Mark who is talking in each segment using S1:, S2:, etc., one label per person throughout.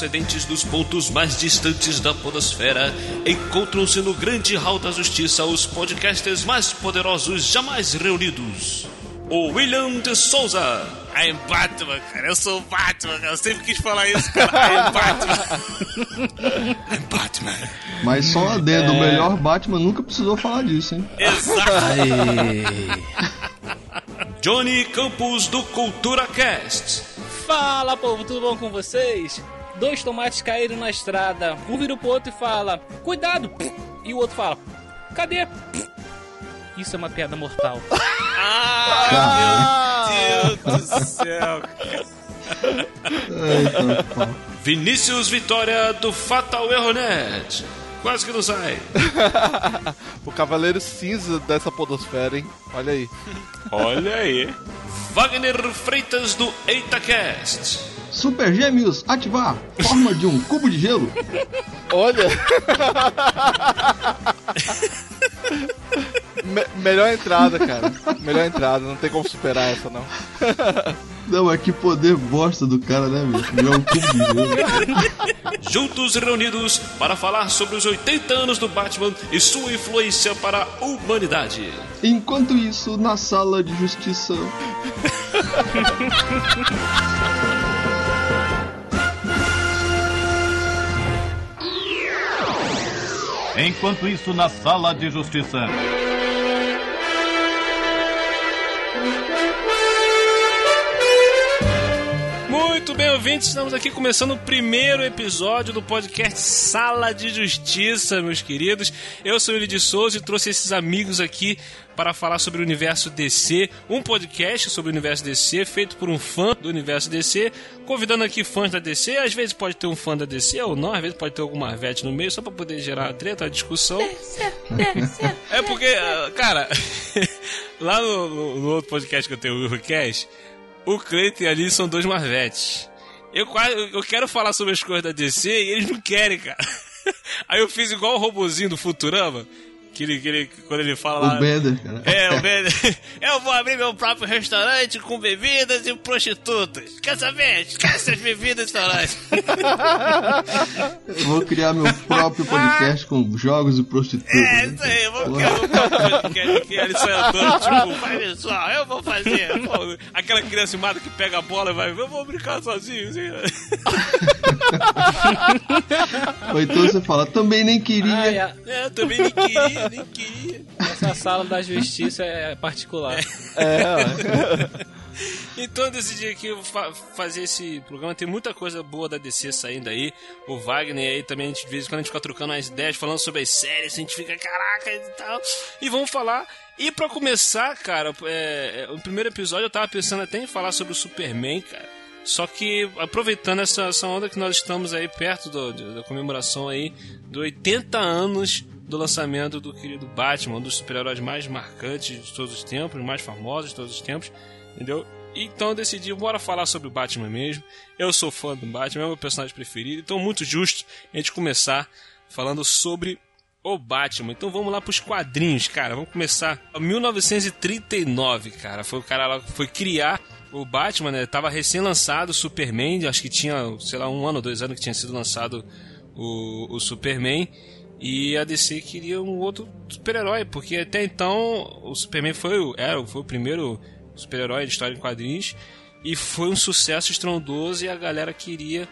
S1: procedentes dos pontos mais distantes da podosfera, encontram-se no grande hall da justiça os podcasters mais poderosos jamais reunidos. O William de Souza.
S2: I'm Batman, cara. Eu sou o Batman, cara. Eu sempre quis falar isso, cara. I'm Batman. I'm Batman.
S3: Mas só um adendo, o melhor Batman nunca precisou falar disso, hein?
S2: Exato.
S1: Johnny Campos do Cultura Cast.
S4: Fala, povo, tudo bom com vocês? Dois tomates caíram na estrada. Um vira pro outro e fala: Cuidado! E o outro fala: Cadê? Isso é uma piada mortal.
S2: Ah, meu Deus do céu.
S1: Vinícius Vitória do Fatal Erronet. Quase que não sai.
S5: o Cavaleiro Cinza dessa podosfera, hein? Olha aí.
S2: Olha aí.
S1: Wagner Freitas do EitaCast.
S3: Super Gêmeos, ativar! Forma de um cubo de gelo.
S5: Olha! Me- melhor entrada, cara. Melhor entrada, não tem como superar essa, não.
S3: Não, mas que poder bosta do cara, né, bicho? Não é um cubo.
S1: Juntos reunidos para falar sobre os 80 anos do Batman e sua influência para a humanidade.
S3: Enquanto isso, na sala de justiça.
S6: Enquanto isso, na sala de justiça.
S1: Muito bem, ouvintes, estamos aqui começando o primeiro episódio do podcast Sala de Justiça, meus queridos. Eu sou Eli de Souza e trouxe esses amigos aqui para falar sobre o universo DC, um podcast sobre o universo DC, feito por um fã do universo DC, convidando aqui fãs da DC. Às vezes pode ter um fã da DC ou não, às vezes pode ter alguma Marvete no meio, só para poder gerar a treta, a discussão. É porque, ah, cara, lá no, no- no outro podcast que eu tenho, o Eurocast, o Cleiton e a Liz são dois Marvetes. Eu, eu quero falar sobre as coisas da DC e eles não querem, cara. Aí eu fiz igual o robozinho do Futurama, que ele, que ele- quando ele fala lá...
S3: O Bender, cara.
S1: É, o Ben. Eu vou abrir meu próprio restaurante com bebidas e prostitutas. Quer saber? Esquece as bebidas e restaurantes.
S3: Eu vou criar meu próprio podcast com jogos e prostitutas.
S1: É,
S3: né,
S1: isso aí, vamos
S3: Porra.
S1: criar um próprio podcast que ele sonhador, tipo, isso, ó, eu vou fazer. Pô, aquela criança mimada que pega a bola e vai, eu vou brincar sozinho. Assim.
S3: Ou então você fala, também nem queria.
S4: Ai, a-
S1: É, eu também nem queria, nem queria.
S4: essa sala da justiça é particular.
S5: É, ó.
S1: Então eu decidi aqui fa fazer esse programa. Tem muita coisa boa da DC saindo aí. O Wagner aí também, a gente, de vez em quando a gente fica trocando as ideias, falando sobre as séries, a gente fica, caraca e tal. E vamos falar. E pra começar, cara, é, é, o primeiro episódio eu tava pensando até em falar sobre o Superman, cara. Só que aproveitando essa, essa onda que nós estamos aí perto do- do- da comemoração aí de 80 anos do lançamento do querido Batman, um dos super-heróis mais marcantes de todos os tempos, mais famosos de todos os tempos, entendeu? Então eu decidi, bora falar sobre o Batman mesmo. Eu sou fã do Batman, é o meu personagem preferido, então muito justo a gente começar falando sobre o Batman. Então vamos lá pros quadrinhos, cara. Vamos começar. 1939, cara. Foi o cara lá que foi criar o Batman, né? Tava recém-lançado o Superman, acho que tinha, sei lá, um ano ou dois anos que tinha sido lançado o, o Superman. E a DC queria um outro super-herói, porque até então o Superman foi, o- era, foi o primeiro super-herói de história em quadrinhos. E foi um sucesso estrondoso e a galera queria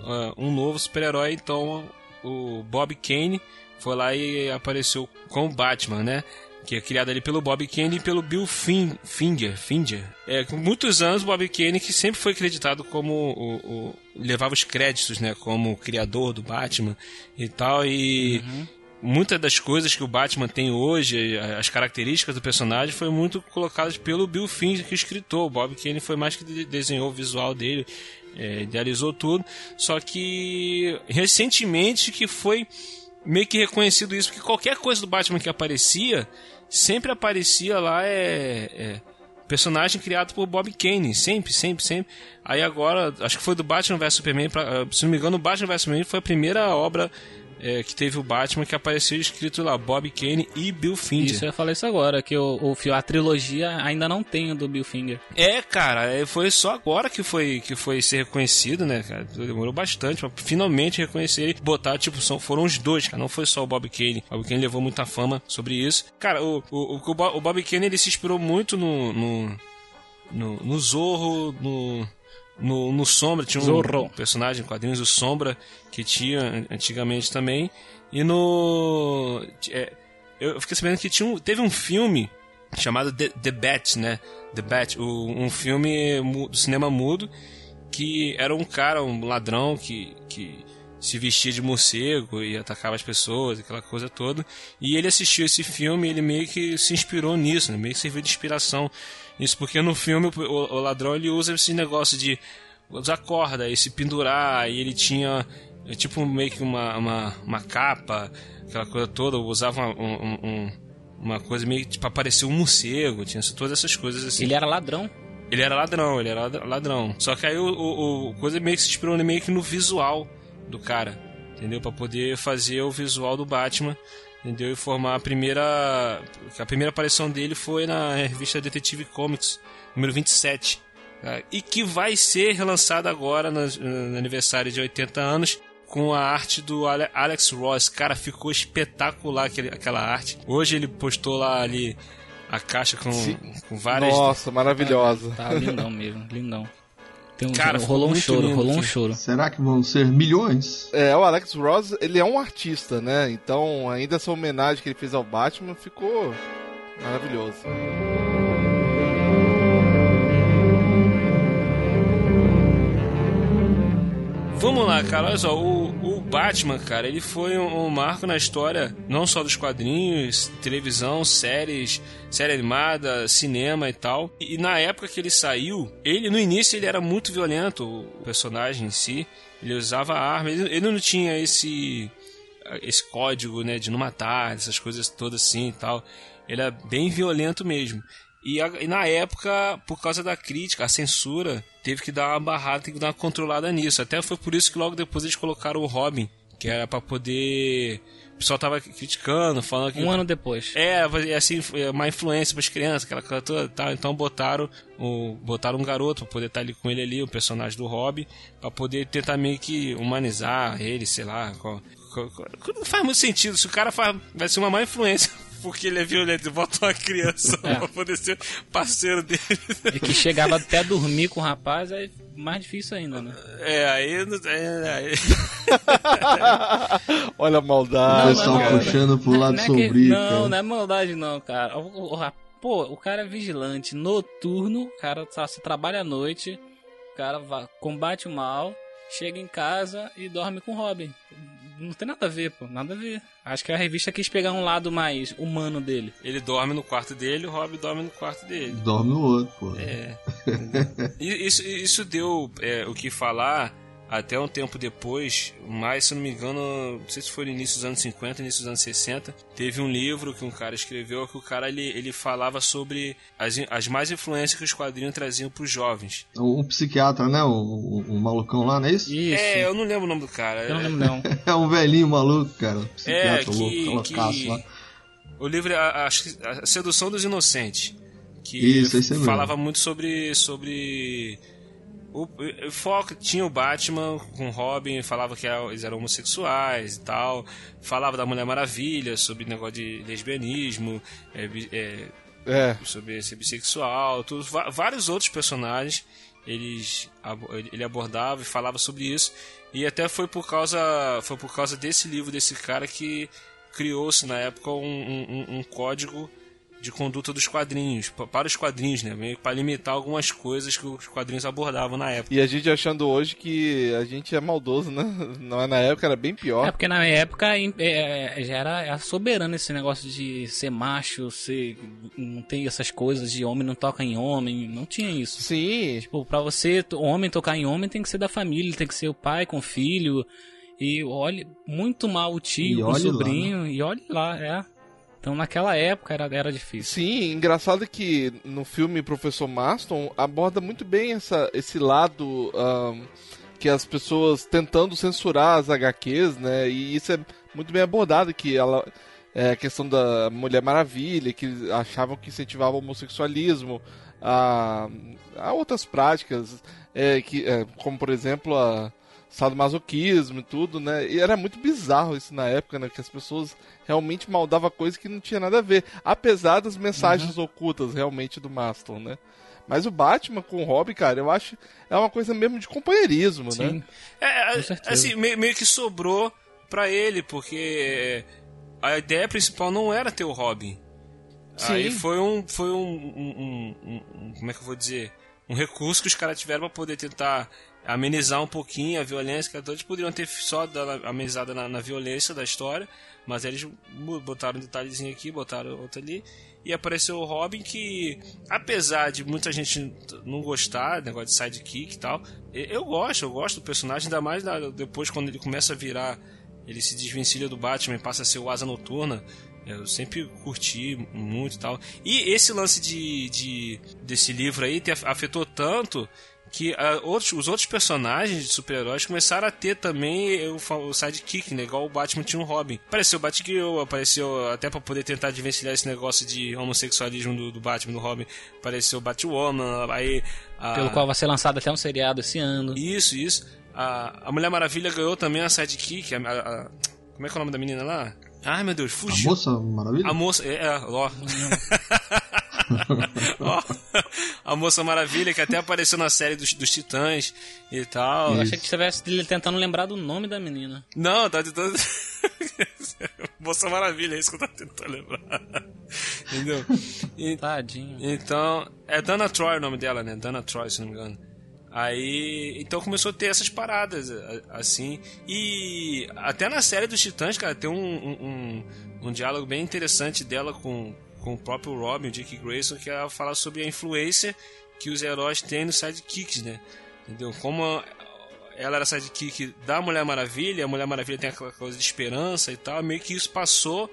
S1: ah, um novo super-herói. Então o Bob Kane foi lá e apareceu com o Batman, né? Que é criado ali pelo Bob Kane e pelo Bill Fin Finger. Finger. É, com muitos anos, o Bob Kane, que sempre foi acreditado como o, o- levava os créditos, né? Como o criador do Batman e tal. E muitas das coisas que o Batman tem hoje, as características do personagem, foi muito colocadas pelo Bill Finger, que é o escritor. O Bob Kane foi mais que de- desenhou o visual dele, é, idealizou tudo. Só que recentemente que foi meio que reconhecido isso, porque qualquer coisa do Batman que aparecia, sempre aparecia lá é, é personagem criado por Bob Kane, sempre, sempre, sempre. Aí agora, acho que foi do Batman vs Superman, pra, se não me engano, o Batman vs Superman foi a primeira obra é, que teve o Batman que apareceu escrito lá Bob Kane e Bill Finger.
S4: Isso, eu ia falar isso agora, que o, o, a trilogia ainda não tem o do Bill Finger.
S1: É, cara, é, foi só agora que foi, que foi ser reconhecido, né, cara? Demorou bastante pra finalmente reconhecer ele. Botar, tipo, são, foram os dois, cara. Não foi só o Bob Kane. O Bob Kane levou muita fama sobre isso. Cara, o, o, o, o Bob Kane, ele se inspirou muito no, no, no, no Zorro, no... No, no Sombra tinha um
S4: Zorro.
S1: personagem, quadrinhos do Sombra, que tinha an- antigamente também. E no. é, eu fiquei sabendo que tinha um, teve um filme chamado The, The Bat, né? The Bat, o- um filme do cinema mudo que era um cara, um ladrão que, que se vestia de morcego e atacava as pessoas, aquela coisa toda. E ele assistiu esse filme e ele meio que se inspirou nisso, né? meio que serviu de inspiração nisso, porque no filme o, o ladrão ele usa esse negócio de usar corda e se pendurar, e ele tinha é, tipo meio que uma, uma, uma capa, aquela coisa toda, usava uma, um- um- uma coisa meio que tipo, parecer um morcego, tinha todas essas coisas assim.
S4: Ele era ladrão.
S1: Ele era ladrão, ele era lad- ladrão. Só que aí o, o, o coisa meio que se inspirou meio que no visual do cara, entendeu? Pra poder fazer o visual do Batman, entendeu? E formar a primeira. A primeira aparição dele foi na revista Detective Comics, número 27. tá? E que vai ser relançada agora no, no aniversário de 80 anos. Com a arte do Ale- Alex Ross. Cara, ficou espetacular aquele, aquela arte. Hoje ele postou lá ali a caixa com, com várias.
S5: Nossa, maravilhosa.
S4: Tá lindão mesmo, lindão. Tem um,
S1: Cara,
S4: rolou um choro,
S1: lindo
S4: rolou um
S1: aqui.
S4: choro.
S3: Será que vão ser milhões?
S5: É, o Alex Ross, ele é um artista, né? Então, ainda essa homenagem que ele fez ao Batman ficou maravilhoso.
S1: Vamos lá, cara, olha só, o, o Batman, cara, ele foi um, um marco na história, não só dos quadrinhos, televisão, séries, série animada, cinema e tal. E, e na época que ele saiu, ele no início ele era muito violento, o personagem em si. Ele usava arma, ele, ele não tinha esse esse código, né, de não matar, essas coisas todas assim e tal. Ele é bem violento mesmo. E, a- e na época, por causa da crítica, a censura, teve que dar uma barrada, teve que dar uma controlada nisso. Até foi por isso que logo depois eles colocaram o Robin, que era pra poder. O pessoal tava criticando, falando que.
S4: Um ano depois.
S1: É, é assim, é uma influência para as crianças, aquela coisa toda e tal. Então botaram, o, botaram um garoto pra poder estar ali com ele ali, o personagem do Robin, pra poder tentar meio que humanizar ele, sei lá. co- co- co- Não faz muito sentido. Se o cara faz, vai ser uma má influência porque ele é violento e bota uma criança
S4: É.
S1: pra poder ser parceiro dele.
S4: E que chegava até a dormir com o rapaz, é mais difícil ainda, né?
S1: É, aí. não- é, aí-
S5: Olha a maldade.
S3: pessoal
S5: cara.
S3: puxando pro lado
S4: não é que-
S3: sombrio.
S4: não, não é maldade não, cara. O- o- o- pô, o cara é vigilante noturno, o cara só se trabalha à noite, o cara combate o mal, chega em casa e dorme com o Robin. Não tem nada a ver, pô, nada a ver. Acho que a revista quis pegar um lado mais humano dele.
S1: ele dorme no quarto dele, o Robin dorme no quarto dele.
S3: Dorme no outro, pô.
S1: É. E isso, isso deu é, o que falar até um tempo depois, mas se eu não me engano, não sei se foi no início dos anos 50, início dos anos 60, teve um livro que um cara escreveu que o cara ele, ele falava sobre as, as mais influências que os quadrinhos traziam para os jovens.
S3: Um psiquiatra, né? O, o, o malucão lá, não é isso?
S4: Isso.
S1: É, eu não lembro o nome do cara.
S4: Eu não lembro não.
S3: É um velhinho maluco, cara.
S1: É,
S3: Psiquiatra
S1: que,
S3: louco,
S1: que
S3: lá.
S1: o livro é a, acho que a Sedução dos Inocentes, que
S3: Isso, esse mesmo.
S1: falava muito sobre sobre o, o foco tinha o Batman com o Robin, falava que eles eram homossexuais e tal, falava da Mulher Maravilha sobre negócio de lesbianismo, é, é,
S5: É,
S1: sobre ser bissexual, tudo, vários outros personagens eles ele abordava e falava sobre isso. E até foi por causa foi por causa desse livro desse cara que criou-se na época um, um- um código de conduta dos quadrinhos pa- para os quadrinhos né meio para limitar algumas coisas que os quadrinhos abordavam na época
S5: e a gente achando hoje que a gente é maldoso, né? Não, na época era bem
S4: É
S5: pior.
S4: porque na época em- é, já era, era soberano esse negócio de ser macho, ser, não tem essas coisas de homem não toca em homem, não tinha isso.
S5: Sim,
S4: Tipo, pra você, o homem tocar em homem tem que ser da família, tem que ser o pai com o filho. E olhe muito mal o tio
S3: E
S4: o
S3: olhe lá,
S4: sobrinho. E olhe lá, é. Então naquela época era, era difícil.
S5: Sim, engraçado que no filme Professor Marston aborda muito bem essa, esse lado ahn, que as pessoas tentando censurar as HQs, né? E isso é muito bem abordada, que ela é a questão da Mulher Maravilha, que achavam que incentivava o homossexualismo, a, a outras práticas, é, que, é, como por exemplo a sadomasoquismo e tudo, né? E era muito bizarro isso na época, né? Que as pessoas realmente maldavam coisa que não tinha nada a ver, apesar das mensagens uhum. ocultas realmente do Maston, né? Mas o Batman com o Robin, cara, eu acho é uma coisa mesmo de companheirismo,
S4: Sim.
S5: né?
S1: É, assim, meio que sobrou pra ele, porque a ideia principal não era ter o Robin. Sim. Aí foi um. Foi um, um, um, um, Como é que eu vou dizer? Um recurso que os caras tiveram pra poder tentar amenizar um pouquinho a violência, que todos poderiam ter só dado amenizada na, na, violência da história, mas eles botaram um detalhezinho aqui, botaram outro ali, e apareceu o Robin que, apesar de muita gente não gostar, negócio de sidekick e tal, eu gosto, eu gosto do personagem, ainda mais depois quando ele começa a virar, ele se desvencilha do Batman e passa a ser o Asa Noturna, eu sempre curti muito e tal. E esse lance de, de desse livro aí afetou tanto que uh, outros, os outros personagens de super-heróis começaram a ter também o, o sidekick, né? Igual o Batman tinha um Robin. Apareceu o Batgirl, apareceu até para poder tentar desvencilhar esse negócio de homossexualismo do, do Batman, do Robin. Apareceu o Batwoman, aí...
S4: A... Pelo qual vai ser lançado até um seriado esse ano.
S1: Isso, isso. A, a Mulher Maravilha ganhou também a sidekick, a, a, a, como é que é o nome da menina lá? Ai, meu Deus, fugiu.
S3: A Moça Maravilha?
S1: A Moça, é, é ó. a Moça Maravilha, que até apareceu na série dos, dos Titãs e tal.
S4: Eu achei que estivesse tentando lembrar do nome da menina.
S1: Não, tá tentando. Moça Maravilha, é isso que eu tava tentando lembrar. Entendeu?
S4: E, Tadinho.
S1: Então, é Dana Troy o nome dela, né? Dana Troy, se não me engano. Aí, então começou a ter essas paradas, assim. E até na série dos Titãs, cara, tem um, um, um diálogo bem interessante dela com, com o próprio Robin, o Dick Grayson, que ela fala sobre a influência que os heróis têm nos sidekicks, né? Entendeu? Como ela era sidekick da Mulher Maravilha, a Mulher Maravilha tem aquela coisa de esperança e tal, meio que isso passou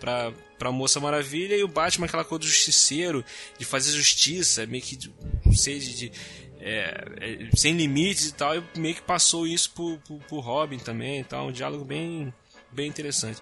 S1: pra, pra Moça Maravilha e o Batman aquela coisa do justiceiro, de fazer justiça, meio que, não sei, de, de é, é, sem limites e tal, e meio que passou isso pro, pro, pro Robin também e tal, um diálogo bem, bem interessante.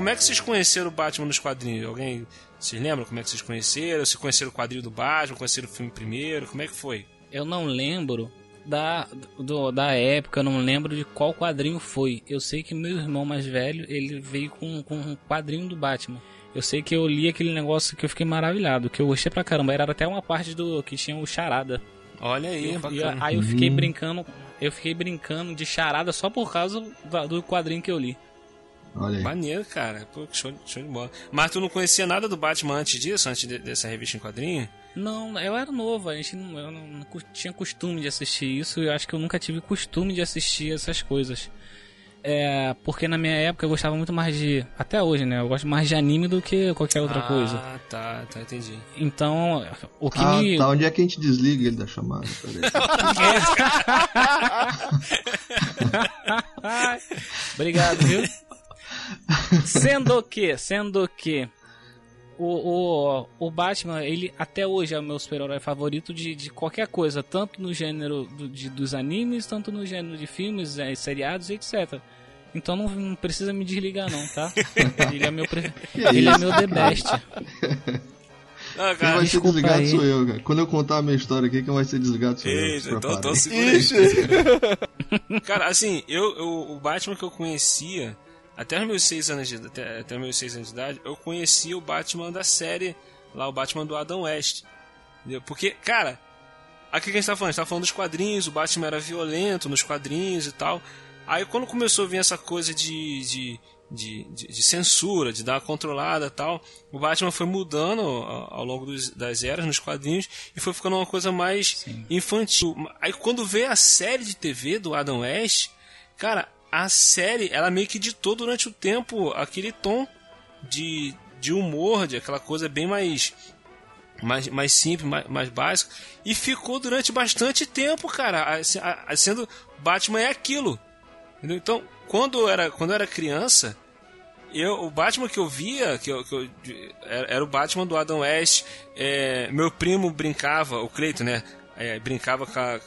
S1: Como é que vocês conheceram o Batman nos quadrinhos? Alguém se lembra como é que vocês conheceram? Se conheceram o quadrinho do Batman, conheceram o filme primeiro? Como é que foi?
S4: Eu não lembro da, do, da época, eu não lembro de qual quadrinho foi. Eu sei que meu irmão mais velho, ele veio com, com um quadrinho do Batman. Eu sei que eu li aquele negócio que eu fiquei maravilhado, que eu gostei pra caramba. Era até uma parte do que tinha o charada.
S1: Olha aí,
S4: e, e aí eu fiquei uhum. brincando, eu fiquei brincando de charada só por causa do quadrinho que eu li.
S1: Olha aí. Maneiro, cara. Pô, show, show de bola. Mas tu não conhecia nada do Batman antes disso, antes de, dessa revista em quadrinho?
S4: Não, eu era novo, a gente não, eu não, não tinha costume de assistir isso, eu acho que eu nunca tive costume de assistir essas coisas. É, porque na minha época eu gostava muito mais de. Até hoje, né? Eu gosto mais de anime do que qualquer outra
S1: ah,
S4: coisa.
S1: Ah, tá, tá, entendi.
S4: Então, o que
S3: ah,
S4: me.
S3: Tá, onde é que a gente desliga ele da chamada?
S4: Obrigado, viu? Sendo que, sendo que o, o, o Batman, ele até hoje é o meu super-herói favorito de, de qualquer coisa, tanto no gênero do, de, dos animes, tanto no gênero de filmes, é, seriados, etc. Então não, não, precisa me desligar não, tá? Ele é meu, pre... ele é meu the best.
S3: Ah, quem vai ser desligado aí. sou eu, cara. Quando eu contar a minha história aqui, quem vai ser desligado sou Eita, eu. Então, então
S1: segura Cara, assim, eu, eu, o Batman que eu conhecia até os meus seis anos de, até, até meus seis anos de idade, eu conhecia o Batman da série, lá o Batman do Adam West. Entendeu? Porque, cara, aqui que a gente tá falando, a gente tá falando dos quadrinhos, o Batman era violento nos quadrinhos e tal. Aí quando começou a vir essa coisa de, de, de, de, de censura, de dar uma controlada e tal, o Batman foi mudando ao, ao longo dos, das eras nos quadrinhos e foi ficando uma coisa mais Sim. infantil. Aí quando veio a série de TV do Adam West, cara, a série, ela meio que ditou durante o tempo aquele tom de, de humor, de aquela coisa bem mais mais, mais simples, mais, mais básico, e ficou durante bastante tempo, cara, sendo Batman é aquilo. Entendeu? Então, quando eu era, quando eu era criança, eu, o Batman que eu via, que eu, que eu era, era, o Batman do Adam West, é, meu primo brincava, o Cleiton, né? É, brincava com a,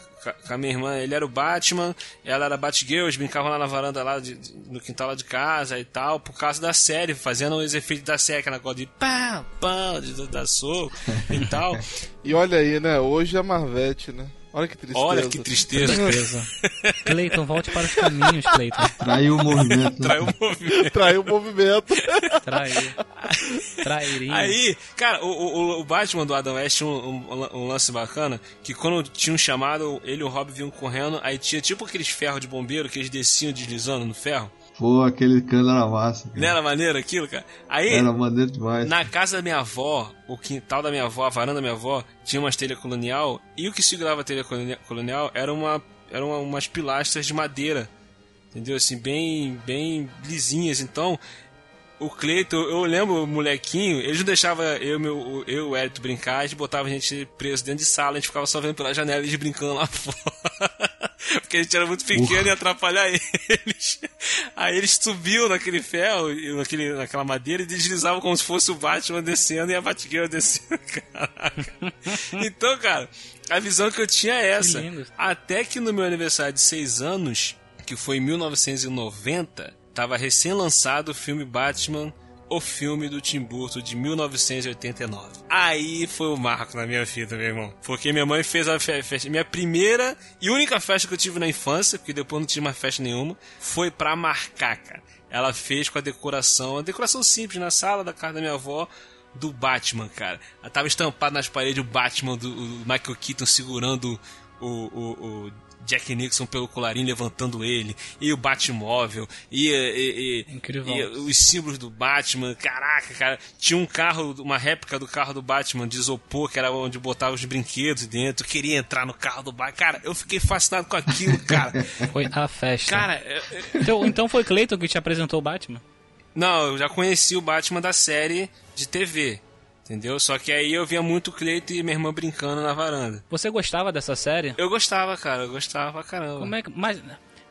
S1: com a minha irmã, ele era o Batman, ela era a Batgirl, eles brincavam lá na varanda lá de, no quintal lá de casa e tal, por causa da série, fazendo os efeitos da série, aquela coisa de pá, pá, de, da soco e tal.
S5: E olha aí, né? Hoje é Marvete, né? Olha que tristeza.
S1: Olha que tristeza. tristeza.
S4: Cleiton, volte para os caminhos, Cleiton.
S3: Traiu o movimento.
S1: Né? Traiu o movimento.
S5: Traiu o movimento.
S4: Traiu. Trairinho.
S1: Aí, cara, o, o, o, Batman do Adam West tinha um, um, um, lance bacana, que quando tinha um chamado, ele e o Robin vinham correndo, aí tinha tipo aqueles ferros de bombeiro que eles desciam deslizando no ferro.
S3: Pô, aquele cano era massa. Cara.
S1: Não era maneiro aquilo, cara? Aí,
S3: era maneiro demais.
S1: Na casa da minha avó, o quintal da minha avó, a varanda da minha avó, tinha umas telhas colonial, e o que segurava a telha colonial era uma, eram uma, umas pilastras de madeira. Entendeu? Assim, bem, bem lisinhas. Então, o Cleiton, eu lembro o molequinho, eles não deixavam eu, meu, eu e o Hélito brincar, a gente botava a gente preso dentro de sala, a gente ficava só vendo pela janela eles brincando lá fora. Porque a gente era muito pequeno e ia atrapalhar eles. Aí eles subiam naquele ferro, naquele, naquela madeira e deslizavam como se fosse o Batman descendo e a Batgirl descendo. Caraca. Então, cara, a visão que eu tinha é essa. Que Até que no meu aniversário de 6 anos, que foi em 1990, tava recém-lançado o filme Batman o filme do Tim Burton de 1989. Aí foi o marco na minha vida, meu irmão. Porque minha mãe fez a festa. Minha primeira e única festa que eu tive na infância, porque depois não tive mais festa nenhuma, foi pra marcar, cara. Ela fez com a decoração, a decoração simples na sala da casa da minha avó, do Batman, cara. Ela tava estampado nas paredes o Batman do o Michael Keaton segurando o, o, o Jack Nixon pelo colarinho levantando ele, e o Batmóvel, e, e, e, e, os símbolos do Batman. Caraca, cara, tinha um carro, uma réplica do carro do Batman de isopor, que era onde botava os brinquedos dentro. queria entrar no carro do Batman. Cara, eu fiquei fascinado com aquilo, cara.
S4: Foi a festa.
S1: Cara.
S4: Então, então foi Cleiton que te apresentou o Batman?
S1: Não, eu já conheci o Batman da série de TV. Entendeu? Só que aí eu via muito o Cleito e minha irmã brincando na varanda.
S4: Você gostava dessa série?
S1: Eu gostava, cara. Eu gostava pra caramba.
S4: Como é que... Mas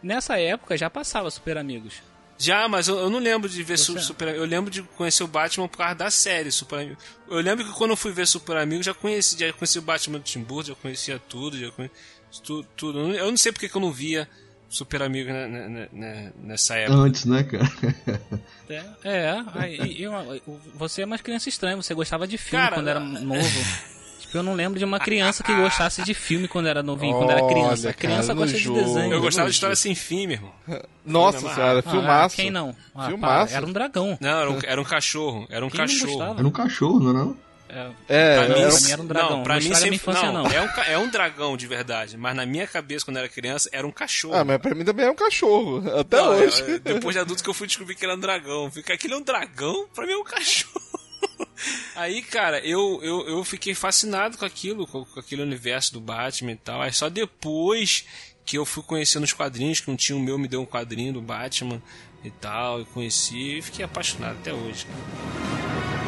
S4: nessa época já passava Super Amigos.
S1: Já, mas eu, eu não lembro de ver Você... Super Eu lembro de conhecer o Batman por causa da série Super Amigos. Eu lembro que quando eu fui ver Super Amigos, já conheci, já conheci o Batman do Tim Burton, já conhecia tudo, já conhecia tudo. tudo. Eu não sei porque que eu não via super amigo nessa época.
S3: Antes, né, cara?
S4: É, é aí, eu, você é uma criança estranha, você gostava de filme cara, quando era novo. tipo, eu não lembro de uma criança que gostasse de filme quando era novinho, quando era criança. A criança cara, gosta de desenho.
S1: Eu gostava de história sem fim, meu irmão.
S5: Nossa senhora, ah, filmaço.
S4: Quem não?
S5: Ah, filmaço.
S4: Pá, era um dragão.
S1: Não, era um, era um cachorro. Era um quem cachorro.
S3: Era um cachorro, não era? Não?
S4: É, é, pra, mim, era um dragão. Não,
S1: pra mim sempre
S4: infância, não.
S1: não. É, um, é um dragão de verdade, mas na minha cabeça, quando era criança, era um cachorro.
S5: Ah, mas pra mim também é um cachorro, até não, hoje.
S1: É, depois de adulto que eu fui descobrir que era um dragão. Fica aquilo é um dragão, pra mim é um cachorro. Aí, cara, eu, eu, eu fiquei fascinado com aquilo, com, com aquele universo do Batman e tal. Aí só depois que eu fui conhecendo os quadrinhos, que um tio meu me deu um quadrinho do Batman e tal, eu conheci e fiquei apaixonado até hoje, cara.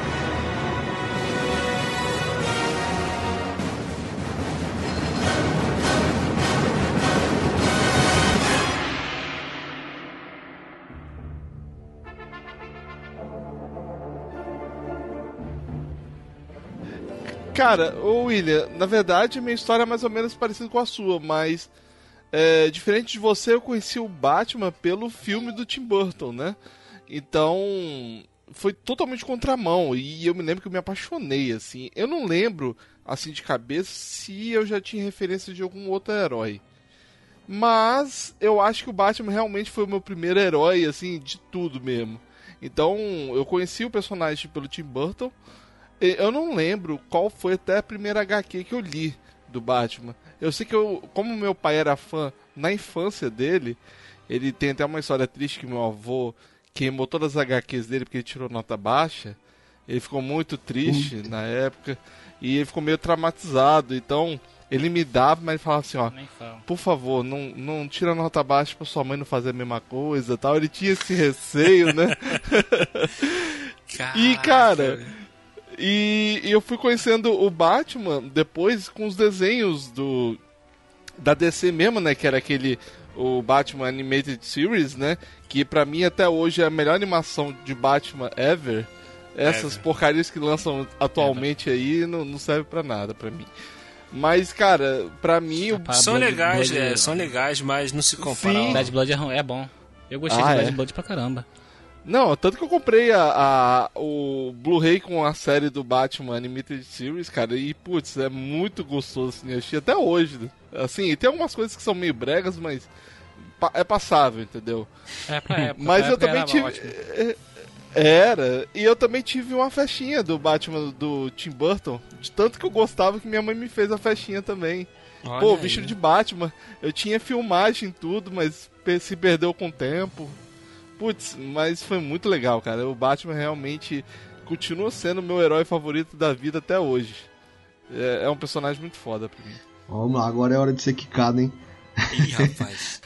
S5: Cara, ô William, na verdade minha história é mais ou menos parecida com a sua, mas é, diferente de você, eu conheci o Batman pelo filme do Tim Burton, né? Então foi totalmente contramão e eu me lembro que eu me apaixonei, assim. Eu não lembro, assim de cabeça, se eu já tinha referência de algum outro herói. Mas eu acho que o Batman realmente foi o meu primeiro herói, assim, de tudo mesmo. Então eu conheci o personagem pelo Tim Burton eu não lembro qual foi até a primeira HQ que eu li do Batman. Eu sei que eu, como meu pai era fã na infância dele, ele tem até uma história triste que meu avô queimou todas as HQs dele porque ele tirou nota baixa. Ele ficou muito triste na época e ele ficou meio traumatizado. Então, ele me dava, mas ele falava assim, ó, por favor, não, não tira nota baixa pra sua mãe não fazer a mesma coisa tal. Ele tinha esse receio, né? e, cara, e, e, eu fui conhecendo o Batman depois com os desenhos do da DC mesmo, né? Que era aquele o Batman Animated Series, né? Que pra mim até hoje é a melhor animação de Batman ever. Essas ever. porcarias que lançam atualmente ever. aí não, não serve para nada para mim. Mas, cara, pra mim. O...
S1: São legais, Blood... é, são legais, mas não se compara.
S4: Sim. Bad Blood é, é bom. Eu gostei ah, de Bad é? Blood pra caramba.
S5: Não, tanto que eu comprei a, a o Blu-ray com a série do Batman Animated Series, cara, e putz, é muito gostoso assim, assistir até hoje. Assim, tem algumas coisas que são meio bregas, mas é passável, entendeu?
S4: É pra época,
S5: mas
S4: eu
S5: também tive. É, era, e eu também tive uma festinha do Batman do Tim Burton, de tanto que eu gostava que minha mãe me fez a festinha também. Olha Pô, aí. vestido de Batman, eu tinha filmagem tudo, mas se perdeu com o tempo. Putz, mas foi muito legal, cara. O Batman realmente continua sendo meu herói favorito da vida até hoje. É, é um personagem muito foda pra mim.
S3: Vamos lá, agora é hora de ser quicado, hein?
S1: Ih, rapaz.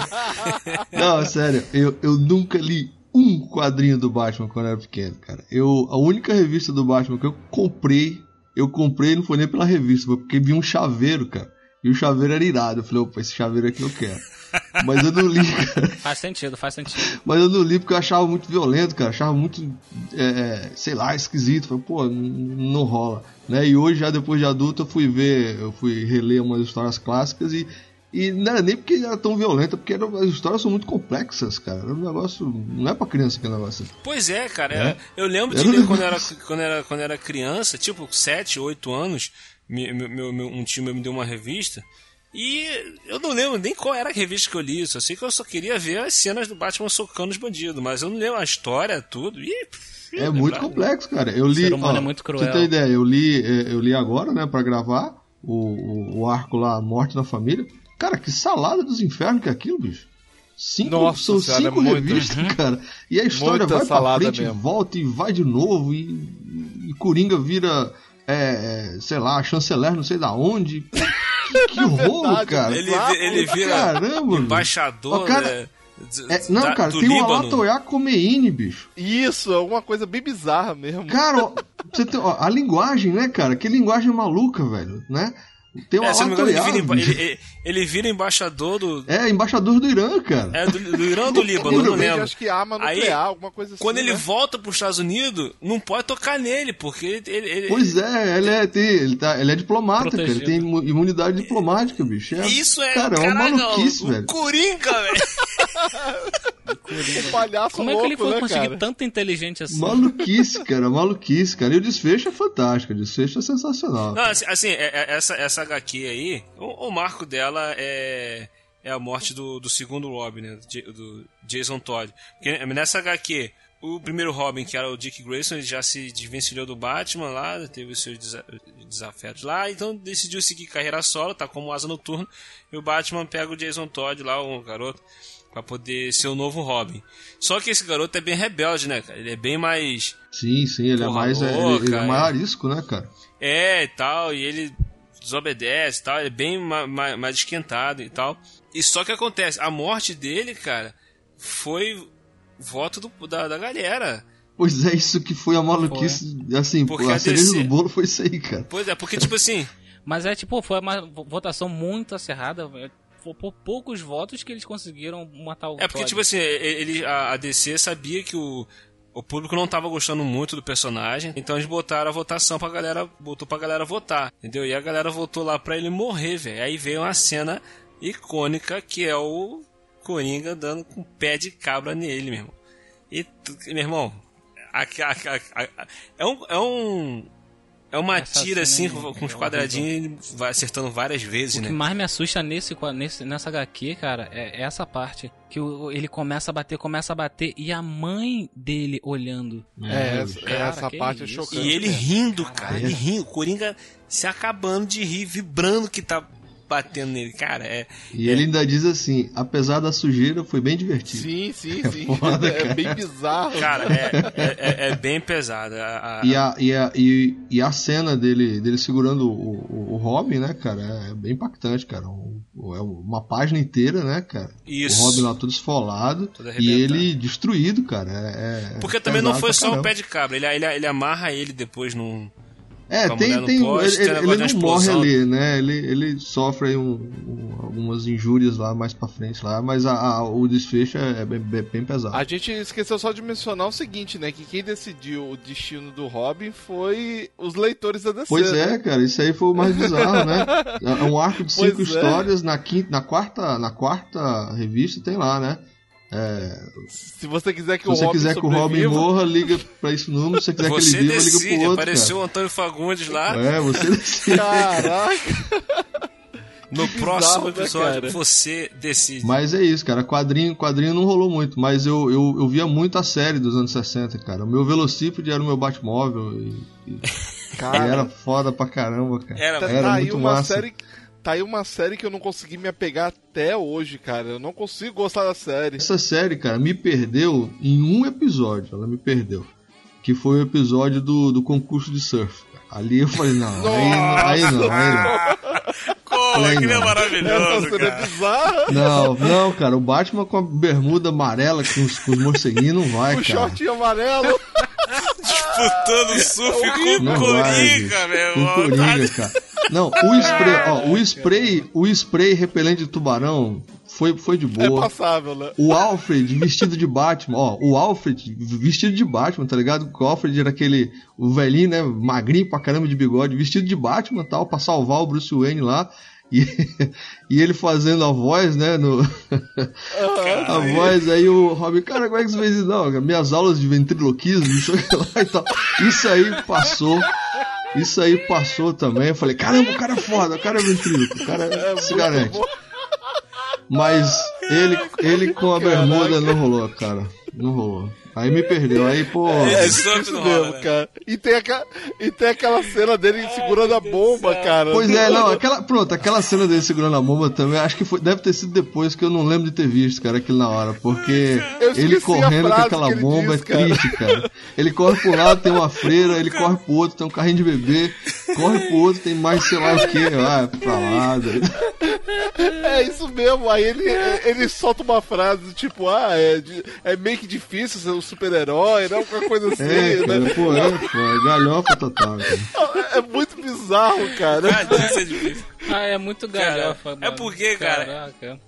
S3: Não, sério, eu, eu nunca li um quadrinho do Batman quando eu era pequeno, cara. Eu, a única revista do Batman que eu comprei, eu comprei não foi nem pela revista, foi porque vi um chaveiro, cara. E o chaveiro era irado. Eu falei, opa, esse chaveiro aqui eu quero. Mas eu não li, cara.
S4: Faz sentido, faz sentido.
S3: Mas eu não li porque eu achava muito violento, cara. Achava muito, é, é sei lá, esquisito. Falei, pô, não rola. Né? E hoje, já depois de adulto, eu fui ver, eu fui reler umas histórias clássicas e e não era nem porque era tão violenta, porque era, as histórias são muito complexas, cara. Era um negócio. Não é pra criança aquele negócio.
S1: Pois é, cara. É? Eu lembro de ler quando, era, quando, era, quando era criança, tipo 7, 8 anos, meu, meu, meu, um tio meu me deu uma revista. E eu não lembro nem qual era a revista que eu li, só sei que eu só queria ver as cenas do Batman socando os bandidos, mas eu não lembro a história, tudo. E,
S3: é muito complexo, cara. Eu li.
S4: Humano ó, é muito cruel.
S3: Você ter ideia, eu li, é, eu li agora, né, pra gravar o, o, o arco lá, Morte na Família. Cara, que salada dos infernos que é aquilo, bicho. Cinco, Nossa, são cinco é revistas, muito... cara. E a história Muita vai pra frente, mesmo. volta e vai de novo. E, e Coringa vira, é, é sei lá, chanceler não sei da onde. Que, que horror, cara.
S1: Ele, ele vira Caramba, embaixador, cara, né?
S3: É, não, da, cara, tem Líbano. o Alatoya Comeine, bicho.
S5: Isso, alguma coisa bem bizarra mesmo.
S3: Cara, ó, você tem, ó, a linguagem, né, cara? Que linguagem maluca, velho, né?
S1: Tem um é, engano, ele, vira, ele, ele, vira embaixador do.
S3: É, embaixador do Irã, cara.
S1: É, do, do Irã ou do Líbano, eu não lembro.
S5: Acho que arma nuclear, Aí, alguma coisa assim.
S1: Quando ele
S5: né?
S1: volta para os Estados Unidos, não pode tocar nele, porque ele. ele
S3: pois é, ele é, tem, ele, tá, ele é diplomata, cara. Ele tem imunidade diplomática, bicho. É,
S1: Isso é.
S3: Cara, é uma maluquice, velho.
S1: Coringa, velho.
S5: o palhaço
S4: Como
S5: louco,
S4: é que ele foi
S5: né,
S4: conseguir
S5: cara?
S4: tanta inteligente assim?
S3: Maluquice, cara, maluquice, cara. E o desfecho é fantástico, o desfecho é sensacional.
S1: Não, assim, assim é, é, essa, essa HQ aí, o, o, marco dela é, é a morte do, do segundo Robin, né? Do Jason Todd. Porque nessa HQ, o primeiro Robin, que era o Dick Grayson, ele já se desvencilhou do Batman lá, teve os seus desafetos lá, então decidiu seguir carreira solo, tá como asa noturno, e o Batman pega o Jason Todd lá, o garoto, para poder ser o novo Robin. Só que esse garoto é bem rebelde, né, cara? Ele é bem mais.
S3: Sim, sim, ele é mais. É, louca, ele, ele é mais arisco, né, cara?
S1: É, e tal, e ele desobedece e tal, ele é bem mais, mais esquentado e tal. E só que acontece, a morte dele, cara, foi voto do, da, da galera.
S3: Pois é, isso que foi a maluquice, foi. assim, porque a, a cereja DC... do bolo foi isso aí, cara.
S1: Pois é, porque tipo assim...
S4: Mas é tipo, foi uma votação muito acirrada, por poucos votos que eles conseguiram matar o
S1: É porque, tipo assim, ele, a, a DC sabia que o, o público não estava gostando muito do personagem, então eles botaram a votação pra galera, botou pra galera votar, entendeu? E a galera votou lá pra ele morrer, velho. Aí veio uma cena icônica que é o Coringa dando com pé de cabra nele, meu irmão. E, meu irmão, a, a, a, é um, é um é uma Essa tira assim, com, com os quadradinhos e vai acertando várias vezes,
S4: o
S1: né?
S4: O que mais me assusta nesse, nesse, nessa HQ, cara, é essa parte. Que o, ele começa a bater, começa a bater e a mãe dele olhando.
S5: É, essa, cara, essa parte é é chocante.
S1: E ele rindo, cara, ele rindo. O Coringa se acabando de rir, vibrando que tá batendo nele, cara. É,
S3: e
S1: é...
S3: ele ainda diz assim: apesar da sujeira, foi bem divertido.
S5: Sim, sim, é sim. Foda, é bem bizarro.
S1: Cara, é, é, é, é bem pesado. A,
S3: a... E, a, e, a, e, e, a cena dele, dele segurando o, o, o Robin, né, cara, é bem impactante, cara. É uma página inteira, né, cara?
S1: Isso.
S3: O Robin lá todo esfolado e ele destruído, cara. É,
S1: Porque também não foi só caramba. o pé de cabra, ele, ele, ele amarra ele depois num
S3: É, tem, tem, poste, ele, ele, ele não morre ali, né? Ele, ele sofre um, um, algumas injúrias lá mais pra frente lá, mas a, a, o desfecho é, é bem, bem, pesado.
S5: A gente esqueceu só de mencionar o seguinte, né? Que quem decidiu o destino do Robin foi os leitores da DC.
S3: Pois é, né? cara, isso aí foi o mais bizarro, né? É um arco de cinco pois é. histórias, é. na, quinta, na, quarta, na quarta revista tem lá, né? É...
S5: Se você quiser que
S3: Se o você Robin quiser que o Robin morra, liga pra esse número. Se você quiser
S1: você
S3: que ele
S1: viva,
S3: decide. liga pro outro.
S1: Apareceu
S3: cara.
S1: o Antônio Fagundes lá.
S3: É, você decide.
S5: Caraca!
S1: No que próximo bizarro, né, episódio, né, você decide.
S3: Mas é isso, cara. Quadrinho, quadrinho não rolou muito, mas eu, eu, eu via muito a série dos anos 60, cara. O meu Velocípede era o meu Batmóvel. E, e, cara, e era foda pra caramba, cara.
S5: Era, era tá muito massa. Série tá aí uma série que eu não consegui me apegar até hoje, cara. Eu não consigo gostar da série.
S3: Essa série, cara, me perdeu em um episódio. Ela me perdeu. Que foi o episódio do, do concurso de surf. Ali eu falei, não, aí, aí não, aí não.
S1: Como, aquilo é maravilhoso, Essa cara.
S3: Bizarra. Não, não, cara, o Batman com a bermuda amarela com os, com os morceguinhos não vai, o cara.
S5: O short amarelo.
S1: Disputando surf com não Coringa, meu.
S3: Com Coringa, cara. Não, o spray, ó, o spray, o spray repelente de tubarão foi, foi de boa.
S5: É passável, né?
S3: O Alfred vestido de Batman, ó, o Alfred vestido de Batman, tá ligado? O Alfred era aquele, o velhinho, né, magrinho pra caramba de bigode, vestido de Batman tal, pra salvar o Bruce Wayne lá. E, e ele fazendo a voz, né? No, a voz, aí o Robin, cara, como é que você fez isso? Não, minhas aulas de ventriloquismo, isso, lá e tal. isso aí passou. Isso aí passou também. Eu falei, caramba, o cara é foda, o cara é ventríloco, o cara é, se garante. Mas ele, ele com a bermuda não rolou, cara. Não rolou. Aí me perdeu, aí, pô.
S5: É, isso mesmo, né? cara. E tem, aquela, e tem aquela cena dele segurando a bomba, cara.
S3: Pois é, não, aquela. Pronto, aquela cena dele segurando a bomba também, acho que foi, deve ter sido depois que eu não lembro de ter visto, cara, aquilo na hora. Porque ele correndo com aquela bomba diz, é triste, cara. Ele corre pro lado, tem uma freira, ele corre pro outro, tem um carrinho de bebê, corre pro outro, tem mais sei lá o que, vai pra lá.
S5: É isso mesmo, aí ele, ele solta uma frase tipo, ah, é, é meio que difícil ser um super-herói, né? Alguma coisa assim,
S3: é,
S5: né?
S3: cara, Pô, é, pô, é galhofa total, cara.
S5: É muito bizarro, cara.
S4: Ah, é difícil. Ah, é muito galhofa,
S1: cara, É porque, cara... Caraca.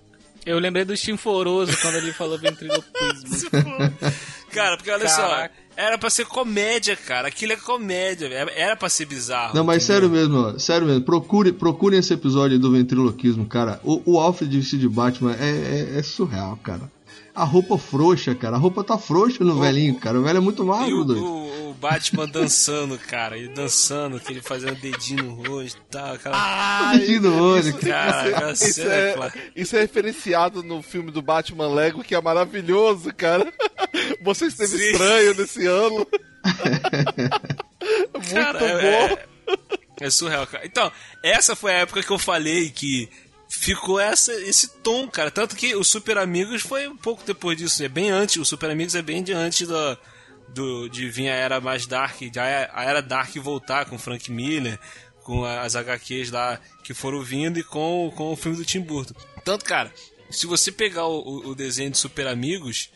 S4: Eu lembrei do Chinforoso quando ele falou ventriloquismo.
S1: cara, porque olha Caraca. só... Era pra ser comédia, cara. Aquilo é comédia. Era pra ser bizarro.
S3: Não, mas entendeu? sério mesmo, ó, sério mesmo. Procure, procure esse episódio do ventriloquismo, cara. O, o Alfred vestido de Batman é, é, é surreal, cara a roupa frouxa, cara. A roupa tá frouxa no o, velhinho, cara. O velho é muito magro,
S1: o, doido. O, o, Batman dançando, cara. Ele dançando, que ele fazendo dedinho no rosto e tal. Aquela...
S3: Ah, dedinho no rosto,
S5: cara. Isso, isso, é, é isso é referenciado no filme do Batman Lego, que é maravilhoso, cara. Você esteve Sim. estranho nesse ano. muito cara, bom.
S1: É, é, é surreal, cara. Então, essa foi a época que eu falei que ficou essa, esse tom, cara. Tanto que o Super Amigos foi um pouco depois disso. É bem antes, o Super Amigos é bem de antes do, do, de vir a era mais dark, a era dark voltar com Frank Miller, com as HQs lá que foram vindo e com, com o filme do Tim Burton. Tanto, cara, se você pegar o, o desenho de Super Amigos,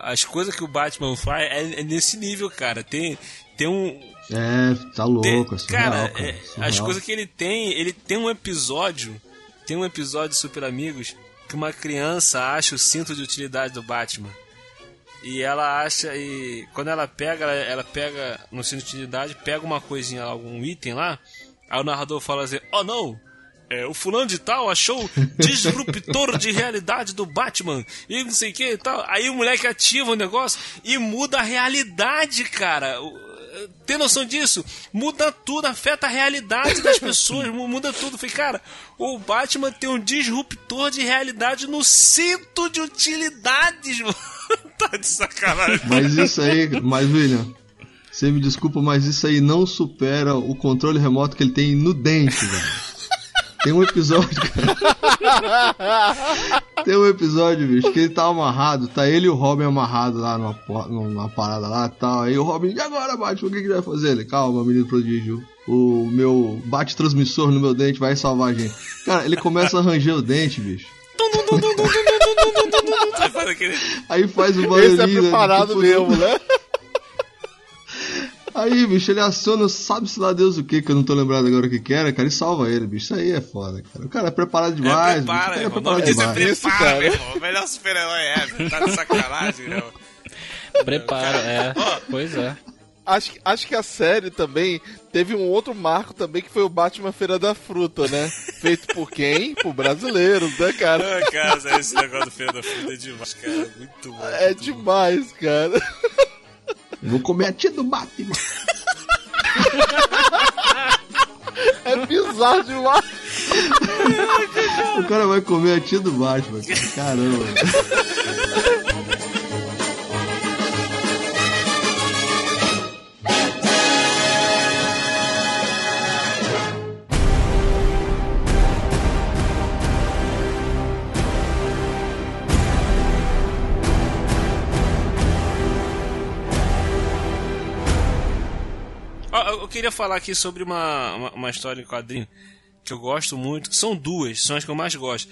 S1: as coisas que o Batman faz é, é nesse nível, cara. Tem, tem um.
S3: É, tá louco, tem, assim.
S1: Cara, cara é, as coisas que ele tem, ele tem um episódio tem um episódio de Super Amigos que uma criança acha o cinto de utilidade do Batman. E ela acha e quando ela pega, ela, ela pega no cinto de utilidade, pega uma coisinha, algum item lá. Aí o narrador fala assim: "Oh não, é, o fulano de tal achou disruptor de realidade do Batman e não sei o que e tal. Aí o moleque ativa o negócio e muda a realidade, cara ter noção disso. Muda tudo, afeta a realidade das pessoas, muda tudo. Falei, cara, o Batman tem um disruptor de realidade no cinto de utilidades, mano. tá de sacanagem.
S3: Mas isso aí, mas William, você me desculpa, mas isso aí não supera o controle remoto que ele tem no dente, velho. Tem um episódio, cara. Tem um episódio, bicho, que ele tá amarrado, tá ele e o Robin amarrado lá numa, numa parada lá e tal. Aí o Robin, e agora, Batman, o que, que vai fazer? Ele, calma, menino prodígio. O meu bate-transmissor no meu dente vai salvar a gente. Cara, ele começa a ranger o dente, bicho. Aí faz o barulhinho.
S5: Esse é preparado tipo, mesmo, né?
S3: Aí, bicho, ele aciona, sabe-se lá Deus o que, que eu não tô lembrado agora o que que era, cara, e salva ele, bicho. Isso aí é foda, cara. O cara é preparado é, demais. É, prepara, bicho,
S2: é preparado demais. Prepara, Isso, cara. meu irmão. O melhor super-herói é, tá de sacanagem, não.
S4: Prepara, é. Pois é.
S5: Acho, acho que a série também teve um outro marco também que foi o Batman Feira da Fruta, né? Feito por quem? Por brasileiros, né, cara?
S2: Ah, cara, esse negócio do Feira da Fruta é demais, cara. Muito bom. É
S5: muito demais, bom. cara.
S3: Vou comer a tia do Batman.
S5: é bizarro demais.
S3: o cara vai comer a tia do Batman. Caramba.
S1: Queria falar aqui sobre uma, uma, uma, história em quadrinho que eu gosto muito, são duas, são as que eu mais gosto.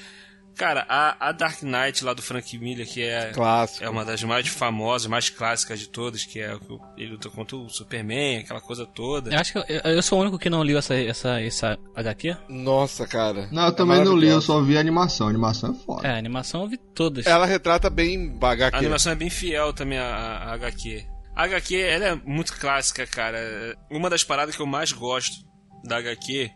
S1: Cara, a, a Dark Knight lá do Frank Miller, que é, é uma das mais famosas, mais clássicas de todas, que é o ele luta contra o Superman, aquela coisa toda.
S4: Eu acho que eu, eu sou o único que não liu essa, essa, essa HQ.
S5: Nossa, cara.
S3: Não, eu também é não li, eu só vi a animação. A animação é foda.
S4: É, a animação eu vi todas.
S5: Ela retrata bem a HQ.
S1: A animação é bem fiel também a, a HQ. A HQ, ela é muito clássica, cara. Uma das paradas que eu mais gosto da HQ,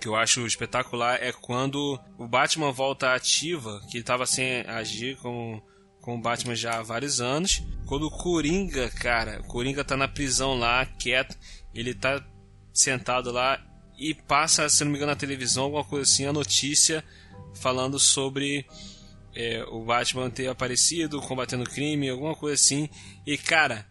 S1: que eu acho espetacular, é quando o Batman volta ativa, que ele tava sem agir com, com o Batman já há vários anos. Quando o Coringa, cara, o Coringa tá na prisão lá, quieto, ele tá sentado lá e passa, se não me engano, na televisão, alguma coisa assim, a notícia falando sobre é, o Batman ter aparecido, combatendo crime, alguma coisa assim. E, cara,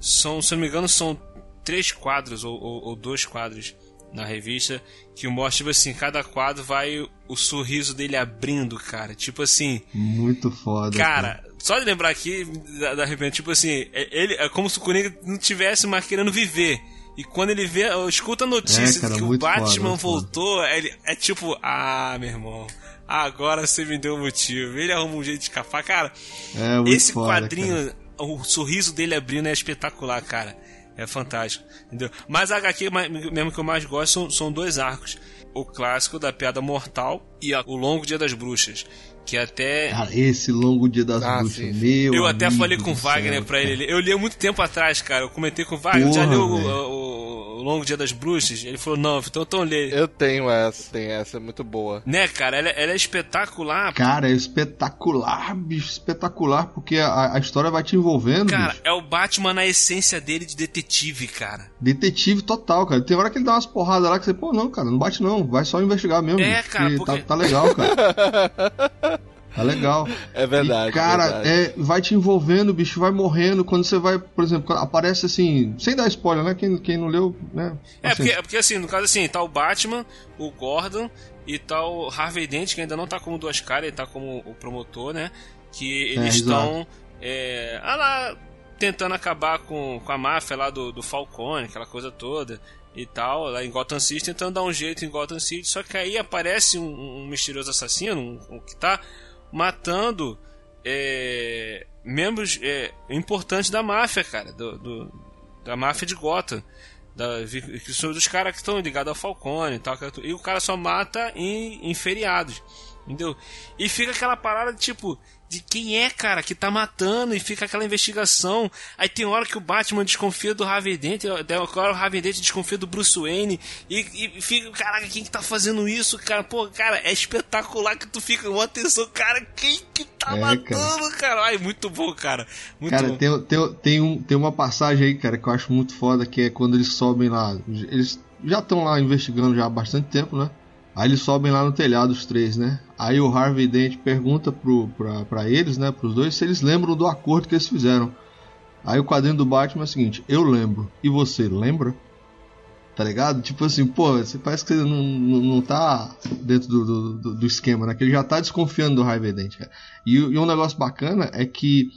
S1: são, se não me engano, são três quadros ou, ou, ou dois quadros na revista que mostra, tipo assim, cada quadro vai o sorriso dele abrindo, cara. Tipo assim.
S3: Muito foda.
S1: Cara, cara. só de lembrar aqui, da, da repente, tipo assim, é, ele, é como se o Coringa não tivesse mais querendo viver. E quando ele vê, escuta a notícia é, cara, que o Batman foda, voltou, ele, é tipo, ah, meu irmão. Agora você me deu um motivo. Ele arruma um jeito de escapar. Cara, é, esse foda, quadrinho, cara o sorriso dele abrindo é espetacular, cara. É fantástico, entendeu? Mas a HQ mesmo que eu mais gosto são, são dois arcos. O clássico da Piada Mortal e a, o Longo Dia das Bruxas. Que até.
S3: Cara, esse longo dia das ah, bruxas, meu.
S1: Eu até falei com o Wagner céu, pra ele. Eu li há muito tempo atrás, cara. Eu comentei com o Wagner. Porra, já leu o, o, Longo Dia das Bruxas? Ele falou, não, então, então lê.
S5: Eu tenho essa, tem essa, é muito boa.
S1: Né, cara? Ela, ela é espetacular.
S3: Cara, é espetacular, bicho. Espetacular, porque a, a história vai te envolvendo.
S1: Cara,
S3: bicho.
S1: é o Batman na essência dele de detetive, cara.
S3: Detetive total, cara. Tem hora que ele dá umas porradas lá que você, pô, não, cara, não bate não. Vai só investigar mesmo. É, cara, porque... tá, tá legal, cara. Tá legal.
S5: É verdade.
S3: E, cara,
S5: verdade.
S3: É, vai te envolvendo, o bicho vai morrendo. Quando você vai, por exemplo, aparece assim, sem dar spoiler, né? Quem, quem não leu, né?
S1: É, porque, é porque assim, no caso assim, tá o Batman, o Gordon e tá o Harvey Dent, que ainda não tá como duas caras, ele tá como o promotor, né? Que eles é, estão. É, ah lá, tentando acabar com, com a máfia lá do, do Falcone, aquela coisa toda e tal, lá em Gotham City, tentando dar um jeito em Gotham City, só que aí aparece um, um misterioso assassino, um, um, que tá matando é, membros é, importantes da máfia, cara, do, do, da máfia de Gotham. Da, que são dos caras que estão ligados ao Falcone e tal. E o cara só mata em, em feriados. Entendeu? E fica aquela parada tipo, de quem é, cara, que tá matando e fica aquela investigação. Aí tem hora que o Batman desconfia do Harvey Dent, tem hora o Harvey Dent desconfia do Bruce Wayne e, e fica, caraca, quem que tá fazendo isso, cara? Pô, cara, é espetacular que tu fica com atenção, cara, quem que tá é, matando, cara? cara? Ai, muito bom, cara. Muito
S3: cara,
S1: bom.
S3: Tem, tem, tem, um, tem uma passagem aí, cara, que eu acho muito foda, que é quando eles sobem lá, eles já estão lá investigando já há bastante tempo, né? Aí eles sobem lá no telhado, os três, né? Aí o Harvey Dent pergunta pro, pra, pra eles, né? Pros dois, se eles lembram do acordo que eles fizeram. Aí o quadrinho do Batman é o seguinte: Eu lembro. E você lembra? Tá ligado? Tipo assim, pô, você parece que você não, não, não tá dentro do, do, do, esquema, né? Que ele já tá desconfiando do Harvey Dent, cara. E, e um negócio bacana é que,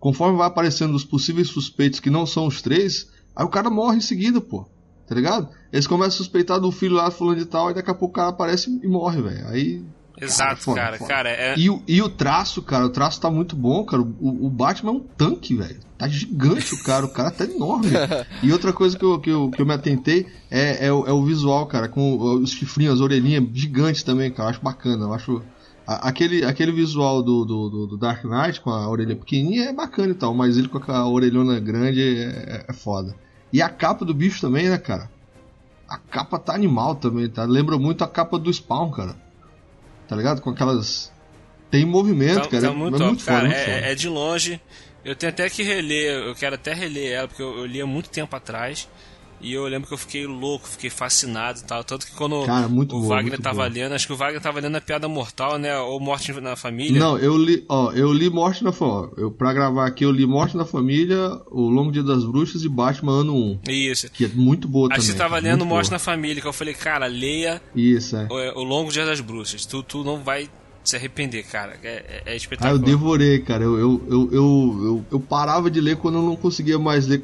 S3: conforme vai aparecendo os possíveis suspeitos que não são os três, aí o cara morre em seguida, pô tá ligado? Eles começam a suspeitar do filho lá, fulano de tal, e daqui a pouco o cara aparece e morre, velho. Aí.
S1: Exato, cara. cara, foda. cara é...
S3: e, o, e o traço, cara, o traço tá muito bom, cara. O, o Batman é um tanque, velho. Tá gigante o cara, o cara tá enorme. e outra coisa que eu, que eu, que eu me atentei é, é, o, é o visual, cara, com os chifrinhos, as orelhinhas gigantes também, cara. Eu acho bacana, eu acho. Aquele, aquele visual do, do, do, Dark Knight com a orelha pequenininha é bacana e tal, mas ele com a orelhona grande é, é foda. E a capa do bicho também, né, cara? A capa tá animal também, tá? Lembra muito a capa do Spawn, cara. Tá ligado? Com aquelas. Tem movimento, tá, cara. Tá
S1: muito, é muito cara, foda, muito é, é, de longe. Eu tenho até que reler, eu quero até reler ela, porque eu, eu li há muito tempo atrás. E eu lembro que eu fiquei louco, fiquei fascinado e tal. Tanto que quando Cara, o boa, Wagner tava lendo, acho que o Wagner tava lendo a piada mortal, né? Ou Morte na Família.
S3: Não, eu li, ó, eu li Morte na Família. Eu, pra gravar aqui, eu li Morte na Família, O Longo Dia das Bruxas e Batman Ano 1.
S1: Isso.
S3: Que é muito boa
S1: também.
S3: Aí
S1: você tava lendo Morte boa. na Família, que eu falei, cara, leia
S3: Isso, é.
S1: o, o Longo Dia das Bruxas. Tu, tu não vai se arrepender, cara. É, é, é espetacular.
S3: Ah, eu devorei, cara. Eu, eu, eu, eu, eu, parava de ler quando eu não conseguia mais ler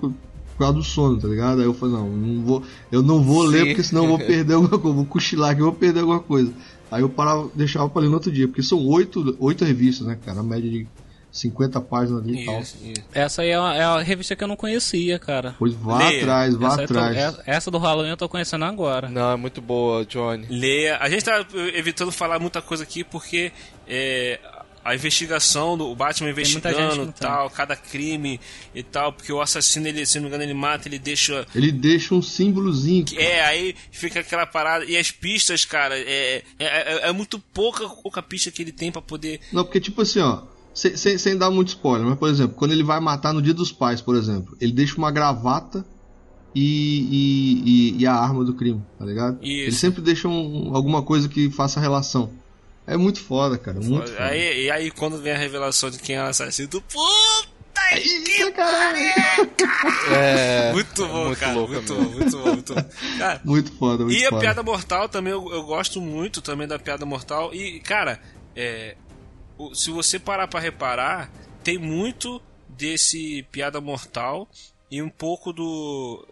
S3: por causa do sono, tá ligado? Aí eu falei, não, não vou, eu não vou Sim. ler porque senão eu vou perder alguma coisa, vou cochilar aqui, eu vou perder alguma coisa. Aí eu parava, deixava pra ler no outro dia, porque são oito, oito revistas, né, cara? A média de 50 páginas ali e tal. Isso.
S4: Essa aí é a, é a, revista que eu não conhecia, cara.
S3: Pois vá Leia. atrás, vá essa atrás.
S4: Tô, essa do Halloween eu tô conhecendo agora.
S5: Não, é muito boa, Johnny.
S1: Leia. A gente tá evitando falar muita coisa aqui porque é, a investigação do Batman investigando tal, cada crime e tal, porque o assassino, ele, se não me engano, ele mata, ele deixa.
S3: Ele deixa um símbolozinho.
S1: É, aí fica aquela parada. E as pistas, cara, é, é, é, é muito pouca, pouca pista que ele tem para poder.
S3: Não, porque tipo assim, ó. Sem, sem, sem dar muito spoiler, mas por exemplo, quando ele vai matar no dia dos pais, por exemplo, ele deixa uma gravata e, e, e, e a arma do crime, tá ligado? Isso. Ele sempre deixa um, alguma coisa que faça relação. É muito foda, cara. Muito foda.
S1: Aí, e aí, quando vem a revelação de quem é o assassino, tu, puta que pariu, É, muito bom, muito cara. Muito bom, muito bom, muito bom. Cara,
S3: muito foda, muito
S1: E
S3: foda.
S1: a piada mortal também, eu, eu, gosto muito também da piada mortal. E, cara, é, se você parar pra reparar, tem muito desse piada mortal e um pouco do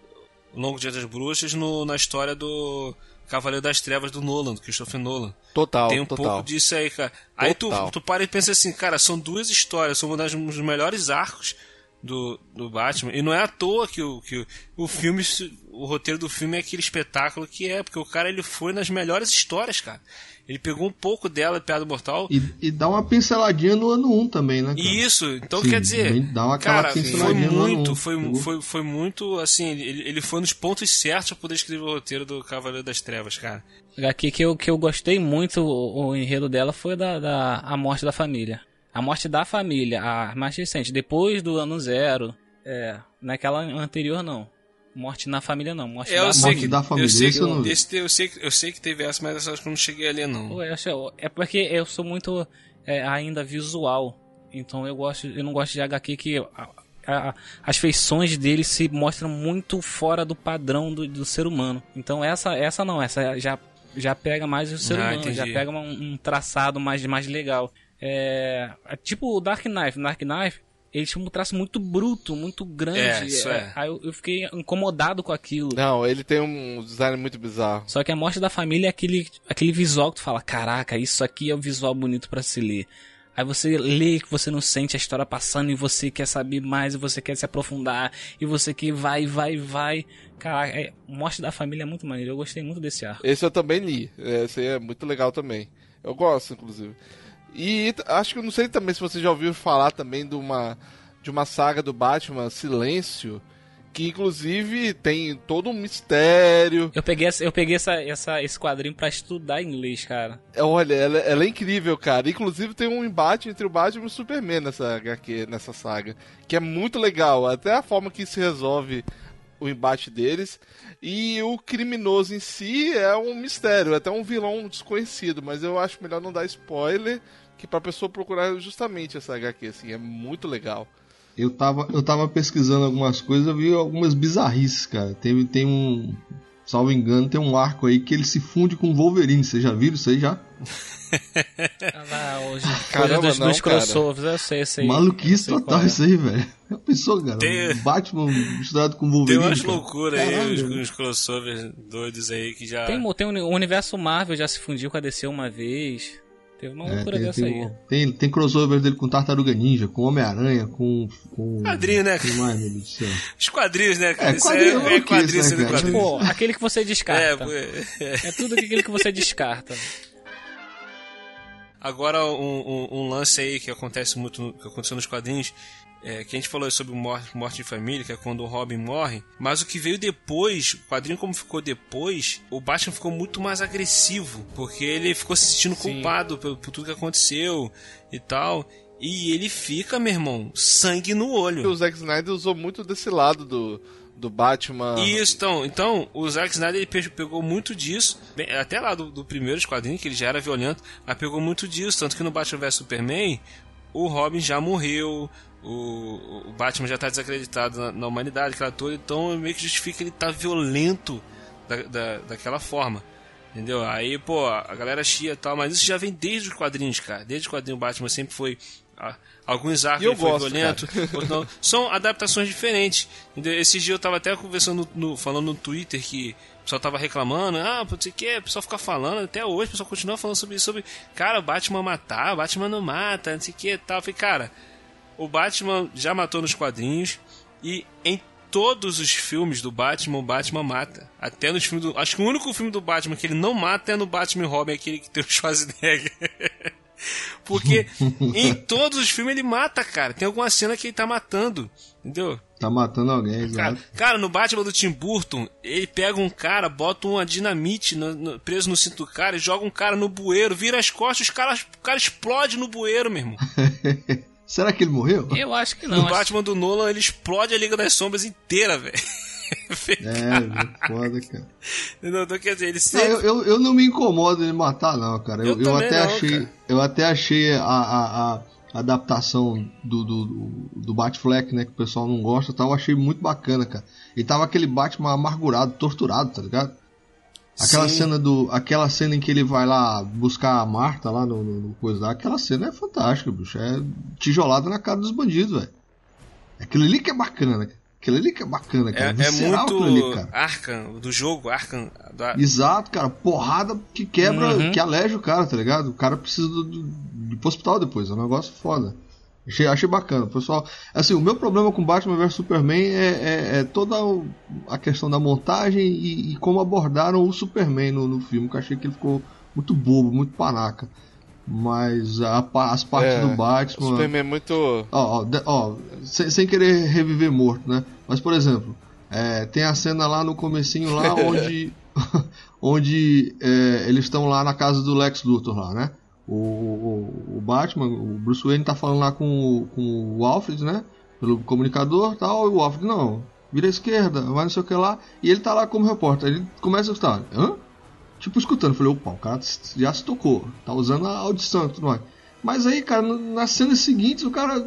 S1: Longo Dia das Bruxas no, na história do Cavaleiro das Trevas do Nolan, do Christopher Nolan.
S5: Total,
S1: Tem um
S5: total.
S1: pouco disso aí, cara. Total. Aí tu, tu para e pensa assim, cara, são duas histórias, são um dos melhores arcos do, do Batman. E não é à toa que o, que o, filme, o roteiro do filme é aquele espetáculo que é, porque o cara ele foi nas melhores histórias, cara. Ele pegou um pouco dela, Piada Mortal.
S3: E, e dá uma pinceladinha no ano 1 também, né?
S1: Cara? Isso, então Sim, quer dizer.
S3: Dá uma cara,
S1: foi muito, foi, foi, foi muito, assim, ele, ele foi nos pontos certos pra poder escrever o roteiro do Cavaleiro das Trevas, cara.
S4: Aqui que eu, que eu gostei muito, o, o enredo dela foi da, da a morte da família. A morte da família, a mais recente, depois do ano zero. É, naquela anterior não. Morte na família não, morte,
S1: é,
S4: da,
S1: morte que, da família. Eu sei, que, eu, não... esse, eu, sei, eu sei que teve essa, mas acho que não cheguei ali não.
S4: é porque eu sou muito é, ainda visual, então eu gosto, eu não gosto de HQ que a, a, as feições dele se mostram muito fora do padrão do, do, ser humano. Então essa, essa não, essa já já pega mais o ser ah, humano, entendi. já pega um, um, traçado mais mais legal. É, é tipo o Dark Knife, Dark Knife ele tinha um traço muito bruto, muito grande.
S1: É, isso é. é.
S4: Aí eu, eu, fiquei incomodado com aquilo.
S5: Não, ele tem um design muito bizarro.
S4: Só que a morte da família é aquele, aquele visual que tu fala, caraca, isso aqui é um visual bonito para se ler. Aí você lê que você não sente a história passando e você quer saber mais, e você quer se aprofundar, e você que vai, vai, vai. Caraca, é, Morte da Família é muito maneiro, eu gostei muito desse arco.
S5: Esse eu também li, esse aí é muito legal também. Eu gosto, inclusive. E acho que não sei também se você já ouviu falar também de uma, de uma saga do Batman, Silêncio, que inclusive tem todo um mistério.
S4: Eu peguei, essa, eu peguei essa, essa, esse quadrinho para estudar inglês, cara.
S5: É, olha, ela, ela, é incrível, cara. Inclusive tem um embate entre o Batman e o Superman nessa HQ, nessa saga, que é muito legal. Até a forma que se resolve o embate deles. E o criminoso em si é um mistério, é até um vilão desconhecido, mas eu acho melhor não dar spoiler que pra pessoa procurar justamente essa HQ, assim, é muito legal.
S3: Eu tava, eu tava pesquisando algumas coisas, eu vi algumas bizarrices, cara. Tem, tem um. Salvo engano, tem um arco aí que ele se funde com o Wolverine. Vocês já viram isso aí já?
S4: ah, hoje. Caramba, dos, não, dos crossovers, eu sei, eu sei.
S3: Maluquice total é. isso aí, velho. A pessoa, cara. Tem... Batman misturado com Wolverine.
S1: Tem umas loucuras aí, uns, uns, crossovers doidos aí que já.
S4: Tem, tem o universo Marvel já se fundiu com a DC uma vez. Teve uma é, loucura é, tem, dessa
S3: tem, aí. Tem, tem crossover dele com Tartaruga Ninja, com Homem-Aranha, com, com.
S1: Quadrinho, né?
S3: Com mais, meu Deus do céu.
S1: Os quadrinhos, né, cara? É, quadrinho, é, é quadrinho
S4: sendo né, quadrinho. Pô, aquele que você descarta. É, é. é tudo aquele que você descarta.
S1: Agora, um, um, um, lance aí que acontece muito, que aconteceu nos quadrinhos, é, que a gente falou sobre morte, morte de família, que é quando o Robin morre, mas o que veio depois, o quadrinho como ficou depois, o Batman ficou muito mais agressivo, porque ele ficou se sentindo Sim. culpado por, por tudo que aconteceu e tal. E ele fica, meu irmão, sangue no olho.
S5: O Zack Snyder usou muito desse lado do, do Batman.
S1: Isso, então, então o Zack Snyder ele pegou muito disso, até lá do, do primeiro quadrinho, que ele já era violento, mas pegou muito disso, tanto que no Batman vs Superman, o Robin já morreu, o, o Batman já está desacreditado na, na, humanidade, aquela toda, então meio que justifica ele estar tá violento da, da, daquela forma. Entendeu? Aí, pô, a galera chia e tal, mas isso já vem desde os quadrinhos, cara. Desde o quadrinho Batman sempre foi. Ah, alguns arcos ele foi violento, não. São adaptações diferentes. Entendeu? Esse dia eu tava até conversando, no, falando no Twitter que o pessoal tava reclamando, ah, pode ser que, o pessoal fica falando, até hoje o pessoal continua falando sobre isso, sobre, cara, o Batman matar, o Batman não mata, não sei o que tal. Eu falei, cara, o Batman já matou nos quadrinhos e em todos os filmes do Batman, o Batman mata. Até nos filmes do. Acho que o único filme do Batman que ele não mata é no Batman Robin, aquele que tem o Schwarzenegger. Porque em todos os filmes ele mata, cara. Tem alguma cena que ele tá matando. Entendeu?
S3: Tá matando alguém,
S1: cara, cara, no Batman do Tim Burton, ele pega um cara, bota uma dinamite no, no, preso no cinto do cara e joga um cara no bueiro, vira as costas, os cara, o cara explode no bueiro, meu irmão.
S3: Será que ele morreu?
S4: Eu acho que não.
S1: O Batman do Nolan, ele explode a Liga das Sombras inteira, velho.
S3: É, foda, cara.
S1: Não, então, quer dizer, ele sempre...
S3: não, eu, eu, eu, não me incomodo de matar, não, cara. Eu, eu, eu até, não, achei, cara. eu até achei a, a, a adaptação do, do, do Batfleck, né? Que o pessoal não gosta tal, eu achei muito bacana, cara. E tava aquele Batman amargurado, torturado, tá ligado? Aquela Sim. cena do. Aquela cena em que ele vai lá buscar a Marta lá no, no, no coisa lá, aquela cena é fantástica, bicho. É tijolada na cara dos bandidos, velho. Aquilo ali que é bacana, né? Aquilo ali que é bacana, cara.
S1: É, é muito ali, cara. Arkham, do jogo, Arkham.
S3: Da... Exato, cara. Porrada que quebra, uhum. que aleja o cara, tá ligado? O cara precisa do, do, pro hospital depois. É um negócio foda. Achei, achei bacana, pessoal. Assim, o meu problema com Batman vs Superman é, é, é toda a questão da montagem e, e como abordaram o Superman no, no, filme, que eu achei que ele ficou muito bobo, muito panaca. Mas a, as partes é, do Batman. O
S5: Superman é muito.
S3: Ó, ó, ó sem, sem, querer reviver morto, né? Mas, por exemplo, é, tem a cena lá no comecinho lá onde. onde é, eles estão lá na casa do Lex Luthor lá, né? o, o, o, Batman, o Bruce Wayne tá falando lá com, com o Alfred, né? Pelo comunicador tal, e o Alfred, não, vira à esquerda, vai não sei o que lá, e ele tá lá como repórter. Ele começa a escutar, hã? Tipo, escutando. Falei, opa, o cara já se tocou, tá usando a audição e tudo mais. Mas aí, cara, nas cenas seguintes, o cara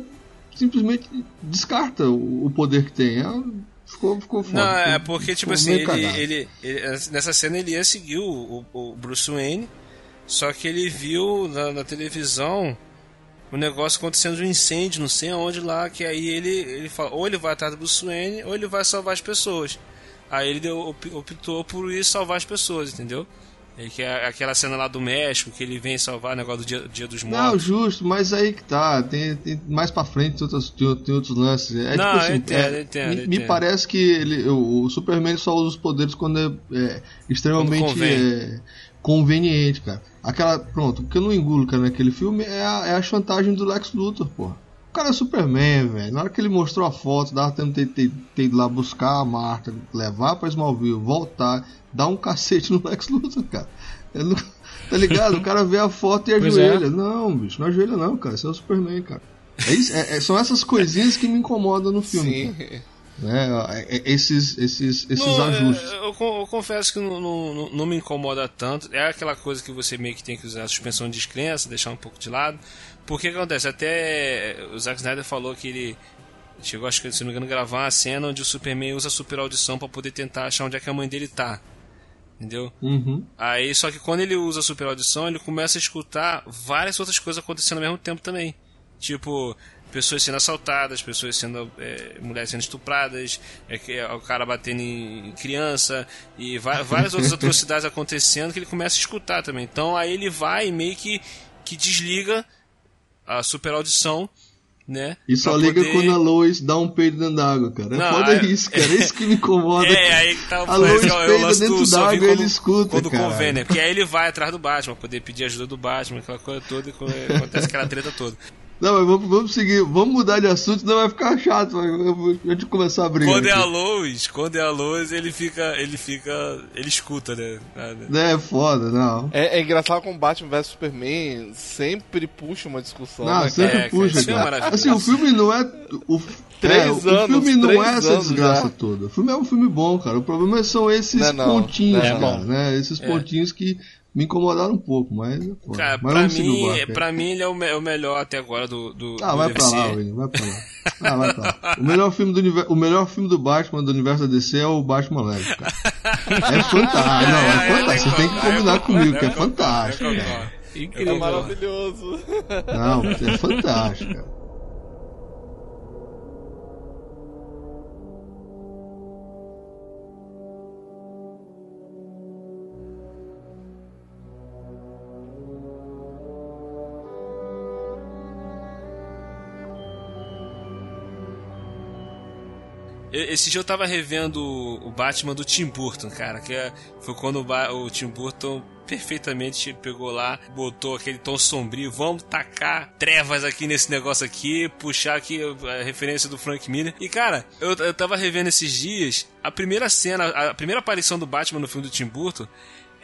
S3: simplesmente descarta o, o poder que tem. É, ficou, ficou foda.
S1: Não, é porque, tipo assim, ele, ele, ele, nessa cena ele ia seguir o, o Bruce Wayne só que ele viu na, na televisão o negócio acontecendo de um incêndio, não sei aonde lá, que aí ele, ele fala, ou ele vai atrás do Bruce Wayne, ou ele vai salvar as pessoas. Aí ele deu, optou por ir salvar as pessoas, entendeu? E que é aquela cena lá do México, que ele vem salvar o negócio do dia, dia dos mortos.
S3: Não, justo, mas aí que tá. Tem, tem mais pra frente tem outros, tem, tem outros lances. É,
S1: não, tipo assim, eu entendo, é, eu entendo,
S3: me,
S1: eu
S3: me, parece que ele, o, Superman só usa os poderes quando é, é extremamente é, conveniente, cara. Aquela. Pronto, o que eu não engulo, cara, naquele filme é a, é a chantagem do Lex Luthor, porra. O cara é Superman, velho. Na hora que ele mostrou a foto, dava tempo de ter, ter ido lá buscar a Marta, levar pra Smallville, voltar, dar um cacete no Lex Luthor, cara. Não, tá ligado? O cara vê a foto e é. ajoelha. É. Não, bicho, não ajoelha não, cara. Esse é o Superman, cara. É isso, é, é, são essas coisinhas que me incomodam no filme. Sim. Né? Esses, esses, esses não, ajustes.
S1: Eu, eu, confesso que não, não, não, me incomoda tanto. É aquela coisa que você meio que tem que usar a suspensão de descrença, deixar um pouco de lado. Porque que acontece? Até o Zack Snyder falou que ele chegou, acho que se não me engano, gravar uma cena onde o Superman usa a super audição para poder tentar achar onde é que a mãe dele tá. Entendeu?
S3: Uhum.
S1: Aí, só que quando ele usa a super audição, ele começa a escutar várias outras coisas acontecendo ao mesmo tempo também. Tipo, pessoas sendo assaltadas, pessoas sendo. É, mulheres sendo estupradas, é, é, o cara batendo em criança e várias outras atrocidades acontecendo que ele começa a escutar também. Então aí ele vai meio que que desliga a super audição né?
S3: E só liga poder... quando a Lois dá um peido dentro d'água, cara. É não, foda é... isso, cara. É isso que me incomoda.
S1: é, aí que tá
S3: o A Lois peida dentro d'água e ele escuta,
S1: Quando
S3: cara.
S1: convém, né? Porque aí ele vai atrás do Batman, poder pedir ajuda do Batman, aquela coisa toda, e acontece aquela treta toda.
S3: Não, mas vamos, vamos seguir, vamos mudar de assunto, senão vai ficar chato. Antes de começar a brigar.
S1: Quando é a Lois, quando é a Lois, ele fica. Ele fica. Ele escuta, né?
S3: É foda, não.
S5: É, é engraçado com Batman vs Superman sempre puxa uma discussão.
S3: Não,
S5: né,
S3: sempre
S5: é,
S3: puxa, cara. cara. Assim, o filme não é. O, três é, anos, o filme não é essa desgraça já. toda. O filme é um filme bom, cara. O problema são esses não, não, pontinhos, não, cara, né? Esses é. pontinhos que me incomodaram um pouco, mas. Pô,
S1: Cara,
S3: mas
S1: pra, mim, barco, pra mim ele é o, me o, melhor até agora do. do
S3: ah,
S1: do
S3: vai pra lá, William, vai pra lá. Ah, vai pra lá. O melhor, filme do, o melhor filme do Batman do universo da DC é o Batman Leve, cara. É fantástico. Não, é, é fantástico. Você tem que combinar comigo, que é fantástico.
S5: Incrível. É maravilhoso.
S3: Não, é fantástico, cara.
S1: Esse dia eu tava revendo o Batman do Tim Burton, cara, que é, foi quando o, Tim Burton perfeitamente pegou lá, botou aquele tom sombrio, vamos tacar trevas aqui nesse negócio aqui, puxar aqui a referência do Frank Miller. E cara, eu, eu tava revendo esses dias, a primeira cena, a primeira aparição do Batman no filme do Tim Burton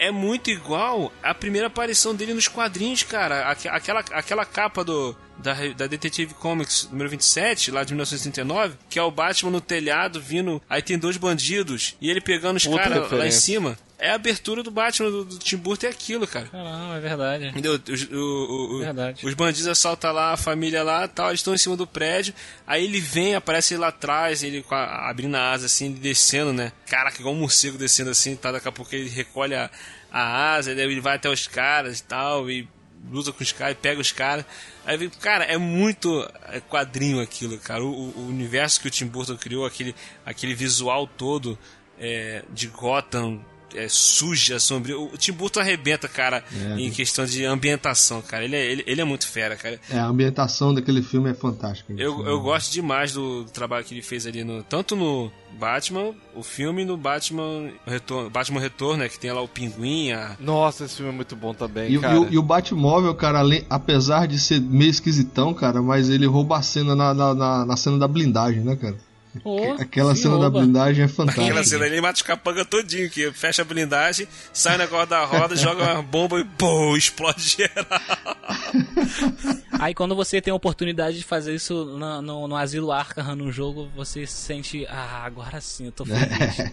S1: é muito igual à primeira aparição dele nos quadrinhos, cara. Aquela, aquela capa do, da, da Detective Comics número 27, lá de 1939, que é o Batman no telhado vindo. Aí tem dois bandidos e ele pegando os caras lá em cima. É a abertura do Batman do, do Tim Burton é aquilo, cara.
S4: Caramba, é verdade.
S1: Entendeu? Os, o, o, verdade. os bandidos assaltam lá a família lá tal, eles estão em cima do prédio. Aí ele vem, aparece lá atrás, ele a, abrindo a asa assim, descendo, né? Caraca, igual um morcego descendo assim, tá? Daqui a pouco ele recolhe a, a asa, ele vai até os caras e tal, e luta com os caras, pega os caras. Aí, cara, é muito é, quadrinho aquilo, cara. O, o, universo que o Tim Burton criou, aquele, aquele visual todo é, de Gotham é, suja, sombria. O Tim Burton arrebenta, cara, é, em questão de ambientação, cara. Ele é, ele, ele é muito fera, cara.
S3: É, a ambientação daquele filme é fantástica.
S1: Eu, eu gosto demais do, do, trabalho que ele fez ali, no, tanto no Batman, o filme, no Batman Retorno, Batman Retorno, né, que tem lá o Pinguim. A...
S5: Nossa, esse filme é muito bom também,
S3: e,
S5: cara.
S3: E, o, e o Batmóvel, cara, além, apesar de ser meio esquisitão, cara, mas ele rouba a cena na, na, na, na cena da blindagem, né, cara? Oh, Aquela cena rouba. da blindagem é fantástica.
S1: Aquela cena ele mata os capanga todinho, que fecha a blindagem, sai o negócio da roda, joga uma bomba e pô, explode geral.
S4: Aí quando você tem a oportunidade de fazer isso no, no, no Asilo Arkham no jogo, você se sente, ah, agora sim, eu tô feliz.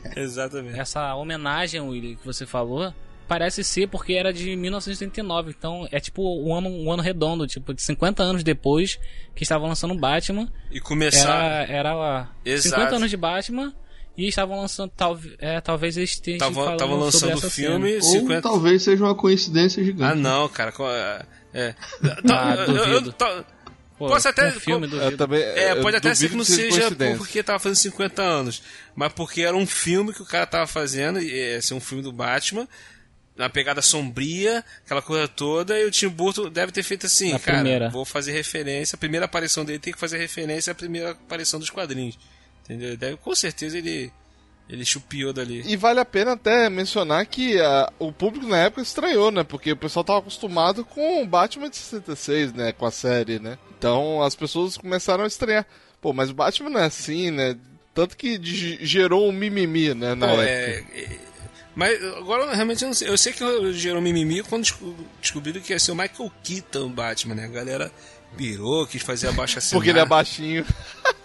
S1: Exatamente.
S4: Essa homenagem, Willy, que você falou, parece ser porque era de 1989. Então é tipo um ano, um ano redondo, tipo, de 50 anos depois que estavam lançando Batman.
S1: E começar.
S4: Era, era Exato. 50 anos de Batman. E estavam lançando, tal, é, talvez eles estejam
S1: Tava, falando lançando sobre essa filme.
S3: Cena. 50... Ou talvez seja uma coincidência gigante.
S1: Ah, não, cara. É. é.
S4: ah, duvido.
S1: Pô, Posso até.
S4: Filme,
S1: do também, é, pode até ser que não seja porque tava fazendo 50 anos, mas porque era um filme que o cara tava fazendo, ia ser um filme do Batman, uma pegada sombria, aquela coisa toda, e o Tim Burton deve ter feito assim, Na cara, primeira. vou fazer referência, a primeira aparição dele tem que fazer referência à primeira aparição dos quadrinhos. Entendeu? Deve, com certeza ele ele chupiou dali.
S5: E vale a pena até mencionar que uh, o público na época estranhou, né? Porque o pessoal tava acostumado com o Batman de 66, né? Com a série, né? Então as pessoas começaram a estranhar. Pô, mas o Batman não é assim, né? Tanto que gerou um mimimi, né? Na Pô, época. É, é
S1: mas agora realmente eu não sei. Eu sei que gerou mimimi quando descobriram que ia ser o Michael Keaton Batman, né? A galera pirou, quis fazer abaixo assim.
S5: Porque ele é baixinho.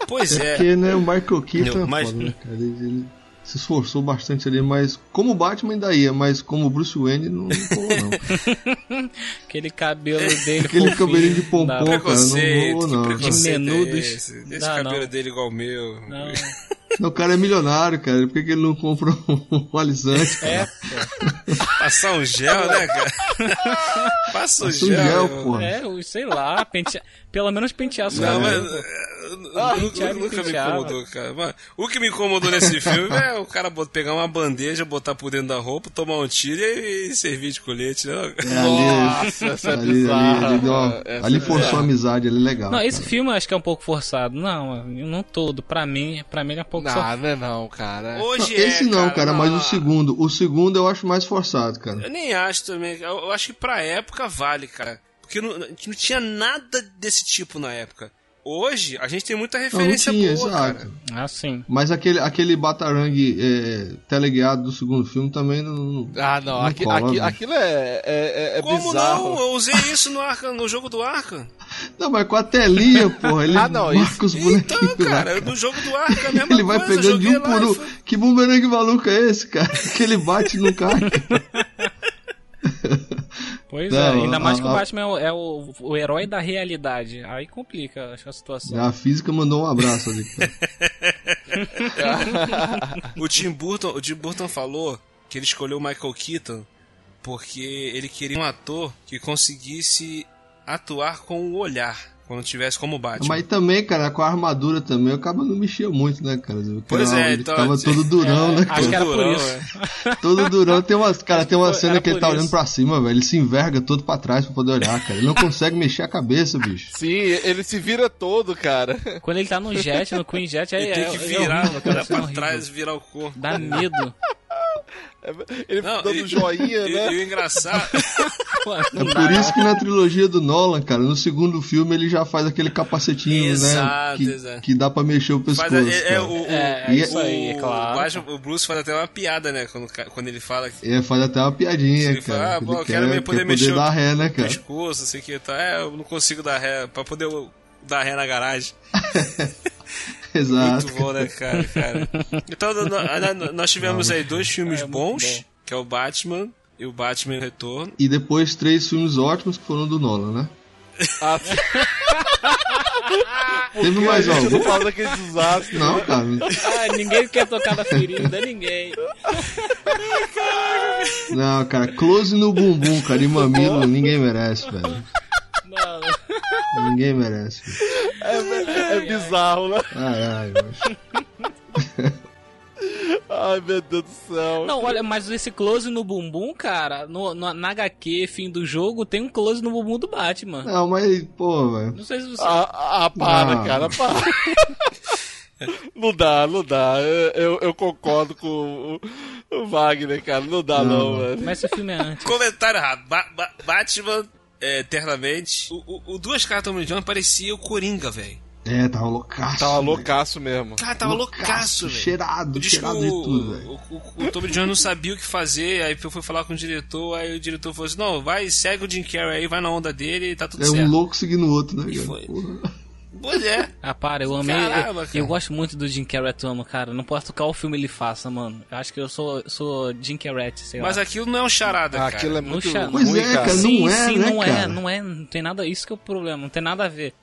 S1: Pois é.
S3: é. Porque, né, o Michael Keaton não, é mas... foda, né, cara? Ele, ele, se esforçou bastante ali, mas como Batman ainda ia, mas como Bruce Wayne não, rolou, não.
S4: Aquele cabelo dele
S3: Aquele fofinho, cabelinho de pompom, cara, não rolou, não.
S1: De menudos. Esse, esse cabelo não. dele igual o meu.
S4: Não.
S3: O cara é milionário, cara. Por que, que ele não compra um, alisante?
S4: É,
S1: Passar um gel, né, cara? Passa um
S3: Passa um
S1: gel.
S3: gel,
S1: meu.
S3: porra.
S4: é, sei lá, pentear, pelo menos pentear sua
S1: Não, mas.
S4: roupa.
S1: eh, nunca,
S4: Thiago
S1: nunca me incomodou, cara. Mas o que me incomodou nesse filme é o cara bot- pegar uma bandeja, botar por dentro da roupa, tomar um tiro e, e servir de colete, né?
S3: É, ali,
S5: Nossa, essa é
S3: ali, ali,
S5: bizarra.
S3: ali, deu uma-
S5: Essa
S3: ali
S5: é
S3: forçou a amizade, ali legal.
S4: Não,
S3: cara.
S4: esse filme eu acho que é um pouco forçado. Não, não todo. Pra mim, pra mim ele é um pouco
S5: Não,
S4: forçado.
S5: não é não, cara.
S3: Não,
S1: Hoje
S3: esse
S1: é,
S3: não, cara, mas
S1: não.
S3: o segundo. O segundo eu acho mais forçado, cara.
S1: Eu nem acho também. Eu, eu acho que pra época vale, cara. Porque não, não tinha nada desse tipo na época. Hoje, a gente tem muita
S3: Não, não
S1: referência
S3: tinha,
S1: boa,
S3: exato.
S1: cara.
S4: Ah, sim.
S3: Mas aquele, aquele Batarangue é, teleguiado do segundo filme também não. não-
S5: Ah, não,
S3: não
S5: aqui,
S3: cola,
S5: aqui-
S3: né?
S5: aquilo é, é, é
S1: Como
S5: bizarro.
S1: não? Eu usei isso no, Arca, no jogo do Arca.
S3: Não, mas com a telinha, porra. Ele
S5: Ah, não,
S3: marca os bonequinhos.
S1: Então, cara, no jogo do Arca é a mesma
S3: Ele vai
S1: coisa.
S3: pegando de um por um.
S1: foi-
S3: Que bumerangue maluco é esse, cara? Que ele bate no cara.
S4: Pois
S3: Não,
S4: é, ainda mais
S3: a-
S4: que o Batman é, o, é o, o herói da realidade. Aí complica acho, a situação.
S3: A física mandou um abraço ali.
S1: O Tim Burton, o Tim Burton falou que ele escolheu o Michael Keaton porque ele queria um ator que conseguisse atuar com o olhar quando tivesse como Batman.
S3: Mas também, cara, com a armadura também, o cabo não mexia muito, né, cara? Porque
S1: Pois
S3: era-
S1: é,
S3: ele
S1: então-
S3: ficava todo durão, né,
S4: Acho que
S3: cara?
S4: era por isso.
S1: é.
S3: Todo durão. Tem uma, cara, tem uma cena que ele
S4: por
S3: tá
S4: isso.
S3: olhando pra cima, velho. Ele se enverga todo pra trás pra poder olhar, cara. Ele não consegue mexer a cabeça, bicho.
S5: Sim, ele se vira todo, cara.
S4: Quando ele tá no jet, no Queen Jet, aí
S1: Ele tem
S4: é,
S1: que
S4: é
S1: virar,
S4: horrível, cara, é
S1: pra trás virar o corpo.
S4: Dá medo.
S5: Ele
S1: Não,
S5: dando
S1: e-
S5: joinha,
S1: E,
S5: né?
S1: e o engraçado.
S3: É por isso que na trilogia do Nolan, cara, no segundo filme ele já faz aquele capacetinho,
S1: Exato,
S3: né? Que,
S1: exato.
S3: que dá pra mexer o pescoço.
S1: Faz, é, é, o, o,
S4: É,
S3: E-
S4: isso aí, é
S1: o,
S4: claro.
S1: O Bruce faz até uma piada, né? Quando, o quando ele fala que
S3: É, faz até uma piadinha,
S1: Ele
S3: cara.
S1: fala, ah,
S3: ele
S1: eu quero
S3: quer,
S1: poder
S3: quer
S1: mexer
S3: poder
S1: o-
S3: dar ré, né,
S1: o
S3: cara?
S1: pescoço, não sei o que. Tá, é, eu não consigo dar ré. Pra poder dar ré na garagem.
S3: Exato.
S1: Muito bom, né, cara? cara. Então, no- nós tivemos aí dois filmes
S4: É,
S1: bons,
S4: bom.
S1: que é o Batman e o Batman Retorno.
S3: E depois três filmes ótimos que foram do Nolan, né?
S5: Ah,
S3: Teve mais algum?
S5: não fala daquele desastre.
S3: Não, cara.
S4: Ah, ninguém quer tocar na ferida, ninguém.
S3: Não, cara. Close no bumbum, cara. E mamilo, ninguém merece, velho.
S4: Não,
S3: Ninguém merece.
S5: É, é bizarro, né?
S3: Ai, ai, mas...
S5: Ai, meu Deus do céu.
S4: não, olha, mas esse close no bumbum, cara, no, no, na HQ, fim do jogo, tem um close no bumbum do Batman.
S3: Não, mas, pô, velho.
S4: Não sei se você.
S5: Ah, ah, para,
S3: Ah.
S5: cara, para. Não dá, não dá. Eu, eu, concordo com o, o Wagner, cara. Não dá, não,
S3: Não.
S5: velho.
S4: Mas esse filme é antes.
S1: Comentário errado. Ba- Ba- Batman, é, eternamente. O, o, o Duas Caras Tommy John parecia o Coringa, velho.
S3: É, tava loucaço.
S5: Tava loucaço mesmo.
S1: Cara, tava loucaço, velho.
S3: Cheirado, cheirado de tudo, velho.
S1: o, o, o Tommy John não sabia o que fazer, aí eu fui falar com o diretor, aí o diretor falou assim, não, vai, segue o Jim Carrey aí, vai na onda dele e tá tudo
S3: É um
S1: certo.
S3: louco seguindo o outro, né,
S1: E
S3: cara?
S1: foi.
S3: Porra.
S1: Pois é.
S4: Ah, para, eu amei.
S1: Caramba,
S4: eu,
S1: cara.
S4: eu gosto muito do Jim Carrey atuando, cara. Não posso tocar o filme ele faça, mano. Eu acho que eu sou, sou Jim Carrey, sei
S1: Mas
S4: lá.
S1: aquilo não é um charada,
S5: Ah,
S1: cara.
S5: aquilo é
S4: No
S5: muito
S4: cha-
S3: Pois
S5: ruim,
S3: é,
S5: cara.
S4: sim,
S3: não é,
S4: sim,
S3: né,
S4: não é,
S3: cara?
S4: não é, não tem nada, isso que é o problema, não tem nada a ver.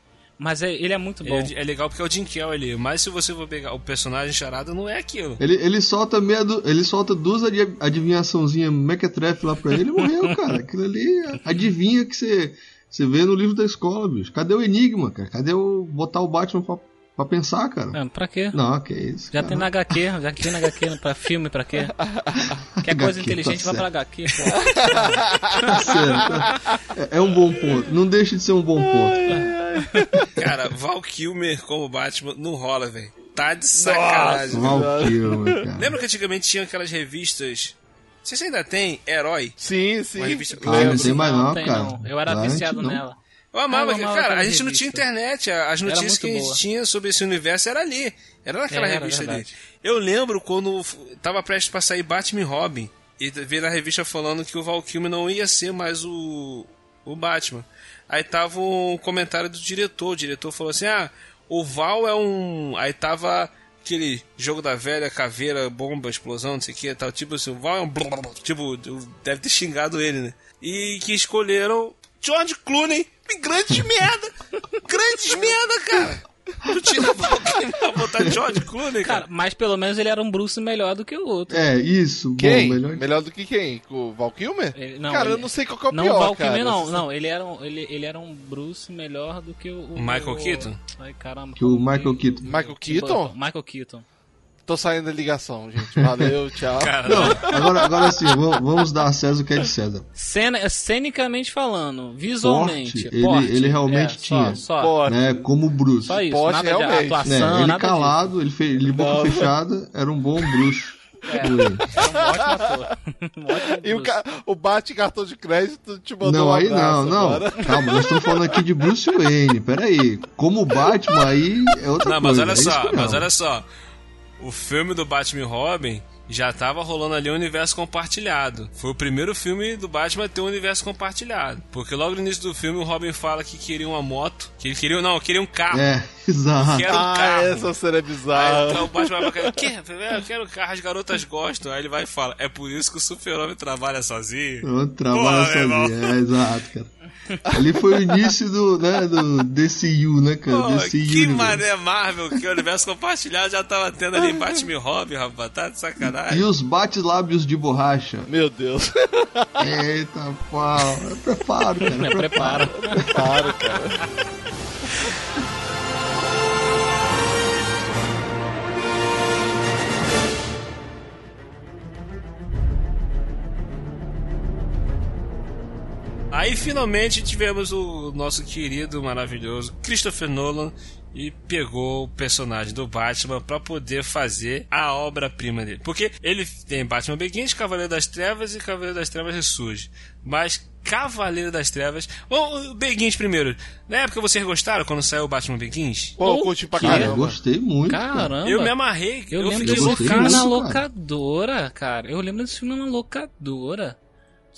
S4: Mas é- ele é muito bom.
S1: É, é legal porque é o Jim Carrey ali, mas se você for pegar o personagem charada, não é aquilo.
S3: Ele, ele solta meia du- ele solta duas adi- adivinhaçãozinhas mequetrefe lá pra ele e morreu, cara. Aquilo ali, adivinha que você, você vê no livro da escola, bicho. Cadê o enigma, cara? Cadê o botar o Batman pra, pra pensar, cara?
S4: Ah, pra quê?
S3: Não, que isso.
S4: Já
S3: cara.
S4: tem na HQ, já tem na HQ pra filme, pra quê? Quer coisa
S3: HQ,
S4: inteligente,
S3: tá
S4: vai pra HQ. pô.
S3: Tá certo. É, é um bom ponto. Não deixa de ser um bom ponto.
S1: Cara, Val Kilmer como Batman não rola, velho. Tá de sacanagem.
S3: Val Kilmer, cara.
S1: Lembra que antigamente tinha aquelas revistas. Não se ainda tem, Herói.
S5: Sim, sim.
S1: Uma revista
S3: Ah, não tem mais não,
S4: tem,
S3: cara.
S4: não. Eu era
S3: Lá
S4: viciado
S3: não.
S4: nela.
S1: Eu amava,
S4: Ah, eu amava
S1: cara. A gente não tinha
S4: revista.
S1: internet. As notícias que a gente
S4: boa.
S1: tinha sobre esse universo era ali. Era naquela
S4: Era,
S1: revista ali.
S4: verdade.
S1: Eu lembro quando tava prestes pra sair Batman e Robin. E veio na revista falando que o Val Kilmer não ia ser mais o, o Batman. Aí tava um comentário do diretor. O diretor falou assim: Ah, o Val é um. Aí tava aquele jogo da velha, caveira, bomba, explosão, não sei o que tal. Tipo assim, é um. Tipo, deve ter xingado ele, né? E que escolheram George Clooney. Grandes merda! Grandes merda, cara! Tu tira Kilmer pra botar George Clooney, cara. cara.
S4: Mas pelo menos ele era um Bruce melhor do que o outro.
S3: É, isso.
S5: Quem? Bom, melhor... melhor... do que quem? O Val Kilmer?
S4: Ele, não,
S5: cara,
S4: ele...
S5: eu não sei qual é o
S4: não,
S5: pior,
S4: Val
S5: cara.
S4: Kilmer, não, não, ele era, um, ele, ele era um Bruce melhor do que o... o
S1: Michael Keaton?
S4: Ai, caramba.
S3: Que o Michael Keaton.
S5: Michael Keaton?
S4: Michael Keaton.
S5: Tô saindo da ligação, gente. Valeu, tchau.
S3: Não, agora, agora sim, vamos dar a César o que é de César.
S4: Cena, cenicamente falando, visualmente.
S3: Porte, porte, ele, ele realmente é, tinha.
S4: Só,
S3: só. Né, como Bruce.
S4: Só isso, porte, nada realmente. de atuação,
S3: né, Ele
S4: nada
S3: calado,
S4: disso.
S3: ele, fez, ele boca fechada, era um bom Bruce.
S4: É, era um ótimo ator. um ótimo
S5: e o, o bate cartão de crédito te mandou
S3: Não,
S5: um
S3: aí não, não. Calma, nós estamos falando aqui de Bruce Wayne. Peraí. Como Batman aí é outra
S1: não,
S3: coisa.
S1: Não, mas olha só, mas olha só o filme do Batman e Robin já tava rolando ali um universo compartilhado. Foi o primeiro filme do Batman a ter um universo compartilhado. Porque logo no início do filme o Robin fala que queria uma moto, que ele queria, não, queria um carro.
S3: É, exato.
S1: Quero um
S5: ah,
S1: carro.
S5: essa cena é bizarra.
S1: Aí, então o Batman vai falar, quê? Eu quero um carro, as garotas gostam. Aí ele vai e fala, é por isso que o super-homem trabalha sozinho.
S3: Eu trabalho sozinho, é, exato, cara. Ali foi o início do, né, do DCU, né, cara?
S1: Pô,
S3: DCU,
S1: que mané Marvel, que o universo compartilhado já tava tendo ali Batman e Robin, rapaz, tá de sacanagem.
S3: E os bate-lábios de borracha.
S5: Meu Deus.
S3: Eita, pau. É preparo, cara.
S4: É preparo.
S5: preparo, cara.
S1: Aí finalmente tivemos o nosso querido, maravilhoso Christopher Nolan e pegou o personagem do Batman para poder fazer a obra-prima dele. Porque ele tem Batman Begins, Cavaleiro das Trevas e Cavaleiro das Trevas ressurge. Mas Cavaleiro das Trevas. Ou Begins primeiro. Na época vocês gostaram quando saiu o Batman Begins?
S5: Pô, eu curti pra
S3: caramba. Cara, gostei muito.
S4: Caramba.
S1: Eu me amarrei.
S4: Eu, eu
S1: lembro loucado.
S4: filme na locadora, cara. Eu lembro desse filme na locadora.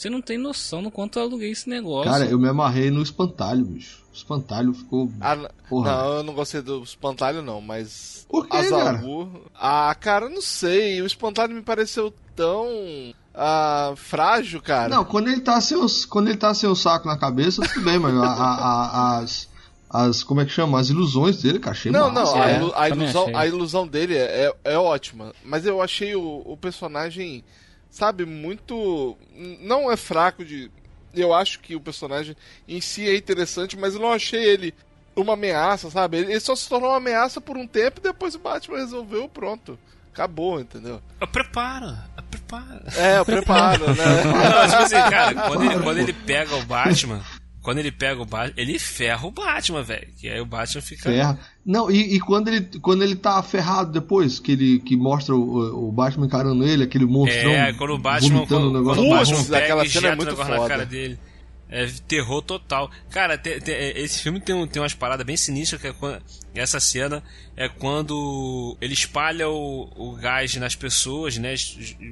S4: Você não tem noção do quanto eu aluguei esse negócio.
S3: Cara, eu me amarrei no espantalho, bicho. O espantalho ficou.
S5: Ah, não, eu não gostei do espantalho, não, mas.
S3: Por que, cara?
S5: Ah, cara, não sei. O espantalho me pareceu tão. Ah, frágil, cara.
S3: Não, quando ele tá sem o, quando ele tá sem o saco na cabeça, tudo bem, mas a, a, a, as. As, como é que chama? As ilusões dele, cara, achei
S5: Não,
S3: massa.
S5: não, a,
S4: É,
S5: ilu- a ilusão, a ilusão dele é, é ótima. Mas eu achei o, o personagem, sabe, muito. Não é fraco de. Eu acho que o personagem em si é interessante, mas eu não achei ele uma ameaça, sabe? Ele só se tornou uma ameaça por um tempo e depois o Batman resolveu, pronto. Acabou, entendeu?
S1: Prepara, prepara.
S5: É, eu preparo, né?
S1: Não, tipo assim, cara, quando ele, quando ele pega o Batman, quando ele pega o Batman, ele ferra o Batman, velho. Que aí o Batman fica.
S3: Ferra. Não, e, e quando, ele, quando ele tá ferrado depois, que ele que mostra o, o Batman encarando ele, aquele monstrão.
S1: É, quando o Batman,
S3: vomitando
S1: quando,
S3: o
S1: quando
S3: negócio.
S1: o Batman pega
S5: aquela
S1: e
S5: cena é muito
S1: negócio na
S5: foda.
S1: cara dele. É terror total. Cara, te- te- esse filme tem, um- tem umas paradas bem sinistras que é quando, essa cena é quando ele espalha o, o gás nas pessoas, né?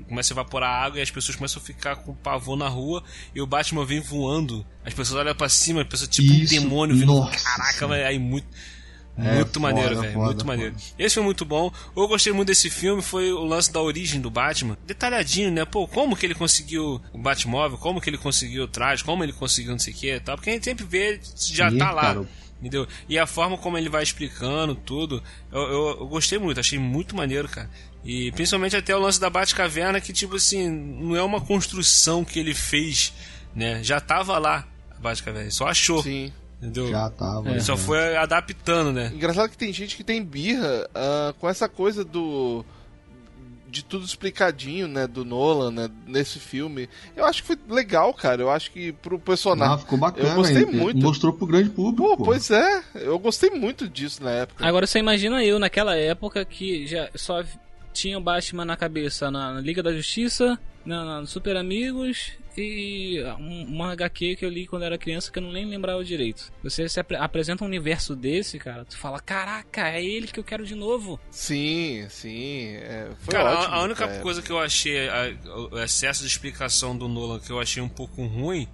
S1: Começa a evaporar água e as pessoas começam a ficar com pavor na rua e o Batman vem voando. As pessoas olham pra cima, a pessoa tipo
S3: Isso,
S1: um demônio vindo. Caraca, mas aí muito.
S3: É,
S1: Muito
S3: foda,
S1: maneiro, velho. Muito
S3: foda.
S1: maneiro. Esse foi muito bom. Eu gostei muito desse filme, foi o lance da origem do Batman. Detalhadinho, né? Pô, como que ele conseguiu o Batmóvel, como que ele conseguiu o traje, como ele conseguiu não sei o que e tal. Porque a gente sempre vê, já
S3: Sim,
S1: tá lá.
S3: cara.
S1: Entendeu? E a forma como ele vai explicando tudo, eu, eu, eu gostei muito, achei muito maneiro, cara. E principalmente até o lance da Batcaverna, que tipo assim, não é uma construção que ele fez, né? Já tava lá a Batcaverna, ele só achou,
S5: Sim.
S1: Entendeu?
S3: Já tava.
S1: Ele
S3: né?
S1: só foi adaptando, né?
S5: Engraçado que tem gente que tem birra ah, com essa coisa do. De tudo explicadinho, né? Do Nolan, né? Nesse filme. Eu acho que foi legal, cara. Eu acho que pro personagem.
S3: Ah, ficou bacana.
S5: Eu gostei
S3: hein?
S5: muito.
S3: Mostrou pro grande público.
S5: Pô,
S3: pô.
S5: pois é. Eu gostei muito disso na época.
S4: Agora você imagina eu naquela época que já só tinha o Batman na cabeça na, na Liga da Justiça, na, na Super Amigos e um- uma HQ que eu li quando era criança que eu não nem lembrava direito. Você se apre- apresenta um universo desse, cara, tu fala, caraca, é ele que eu quero de novo.
S5: Sim, sim. é, foi
S1: Cara, a-
S5: ótimo.
S1: a, única
S5: cara.
S1: coisa que eu achei, a- o excesso de explicação do Nolan que eu achei um pouco ruim,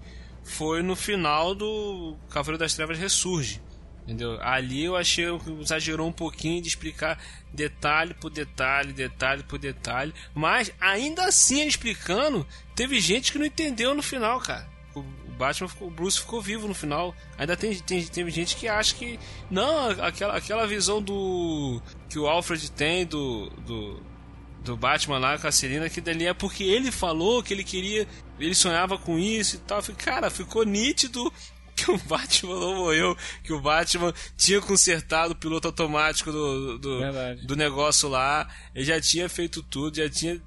S1: foi no final do Cavaleiro das Trevas Ressurge. Entendeu? Ali eu achei que exagerou um pouquinho de explicar detalhe por detalhe, detalhe por detalhe. Mas ainda assim, explicando, teve gente que não entendeu no final, cara. O Batman, o Bruce ficou vivo no final. Ainda tem, tem, tem gente que acha que. Não, aquela, aquela visão do. que o Alfred tem do. do do Batman lá com a Selina, que dali é porque ele falou que ele queria, ele sonhava com isso e tal. Cara, ficou nítido que o Batman não morreu, que o Batman tinha consertado o piloto automático do, do, do negócio lá, ele já tinha feito tudo, já tinha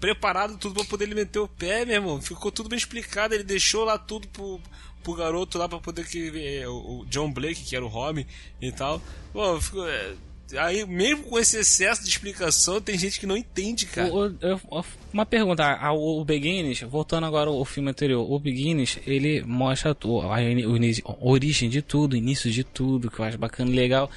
S1: preparado tudo para poder ele meter o pé, meu irmão. Ficou tudo bem explicado. Ele deixou lá tudo pro, pro garoto lá para poder que é, o John Blake, que era o Robin e tal. Pô, ficou, é, aí mesmo com esse excesso de explicação, tem gente que não entende, cara. O,
S4: o, uma pergunta, o Beginnings, voltando agora ao filme anterior, o Beginnings, ele mostra a, a, origem de tudo, início de tudo, que eu acho bacana e legal.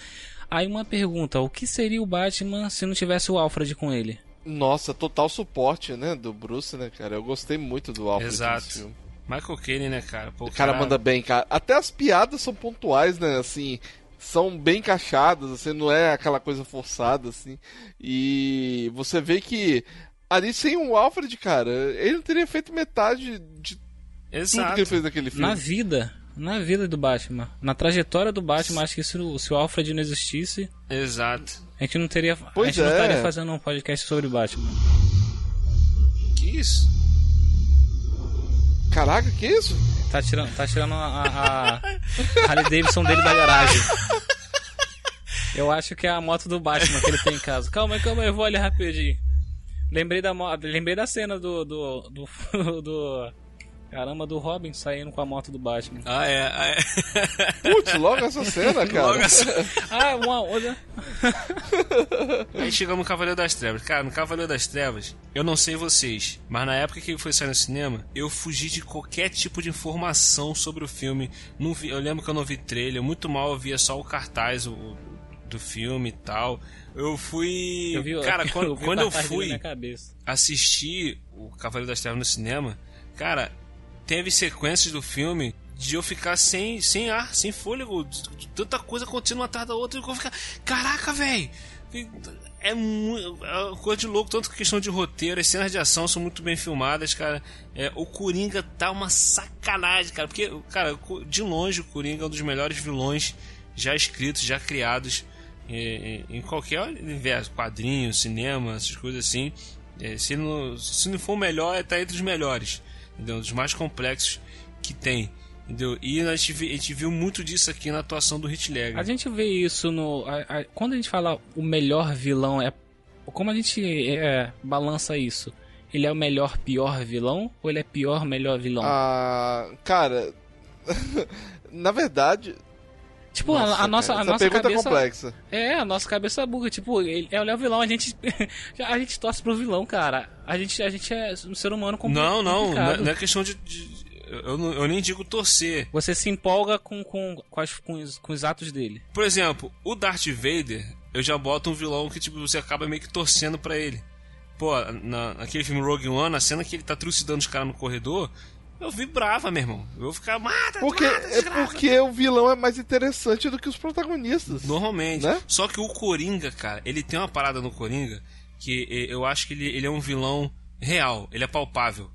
S4: Aí uma pergunta, o que seria o Batman se não tivesse o Alfred com ele?
S5: Nossa, total suporte, né, do Bruce, né, cara? Eu gostei muito do Alfred
S1: Exato. filme. Michael Caine, né, cara?
S5: Pô, o cara, cara manda bem, cara. Até as piadas são pontuais, né, assim, são bem encaixadas, assim, não é aquela coisa forçada, assim. E você vê que ali sem o Alfred, cara, ele não teria feito metade de Exato. tudo que ele fez naquele filme.
S4: Na vida na vida do Batman. Na trajetória do Batman, acho que se o, se o Alfred não existisse.
S1: Exato.
S4: A gente não teria. Pois a gente é. não estaria fazendo um podcast sobre Batman.
S1: Que isso?
S5: Caraca, que isso?
S4: Tá tirando, tá tirando a, a, Harley Davidson dele da garagem. Eu acho que é a moto do Batman que ele tem em casa. Calma calma eu vou ali rapidinho. Lembrei da, lembrei da cena do, do, do, do Caramba, do Robin saindo com a moto do Batman.
S1: Ah, é. Ah, é.
S5: Putz, logo essa cena, cara. Logo essa...
S4: ah, uma outra.
S1: Aí chegamos no Cavaleiro das Trevas. Cara, no Cavaleiro das Trevas, eu não sei vocês, mas na época que foi sair no cinema, eu fugi de qualquer tipo de informação sobre o filme. Não vi, eu lembro que eu não vi trailer, muito mal eu via só o cartaz o, do filme e tal. Eu fui. Eu vi, cara, quando eu, quando eu fui assistir o Cavaleiro das Trevas no cinema, cara, teve sequências do filme de eu ficar sem, sem ar, sem fôlego, tanta coisa acontecendo uma atrás da outra, e eu ficar, caraca, velho! É, muito, é coisa de louco, tanto que questão de roteiro, as cenas de ação são muito bem filmadas, cara. É, o Coringa tá uma sacanagem, cara, porque, cara, de longe o Coringa é um dos melhores vilões já escritos, já criados é, em qualquer universo, quadrinho, cinema, essas coisas assim. É, se, não, se não for o melhor, é tá entre os melhores entendeu? Um dos mais complexos que tem. Entendeu? E a gente, a gente viu muito disso aqui na atuação do Hit Ledger.
S4: A gente vê isso no. A, a, quando a gente fala o melhor vilão, é como a gente é, balança isso? Ele é o melhor, pior vilão? Ou ele é pior, melhor vilão?
S5: Ah, cara. na verdade,
S4: Tipo, nossa, a, a nossa, a nossa
S5: pergunta
S4: é
S5: cabeça. É complexa.
S4: É, a nossa cabeça buga. Tipo, ele é o vilão, a gente. a gente torce pro vilão, cara. A gente, a gente é um ser humano complicado.
S1: Não, não, não é, é questão de. de eu, eu, nem digo torcer.
S4: Você se empolga com, com, com, as, com, os, com os atos dele.
S1: Por exemplo, o Darth Vader, eu já boto um vilão que tipo, você acaba meio que torcendo para ele. Pô, na, naquele filme Rogue One, a cena que ele tá trucidando os caras no corredor, eu vibrava, meu irmão. Eu vou ficar, mata,
S5: porque,
S1: mata,
S5: É porque o vilão é mais interessante do que os protagonistas.
S1: Normalmente. Né? Só que o Coringa, cara, ele tem uma parada no Coringa que eu acho que ele, ele é um vilão real, ele é palpável.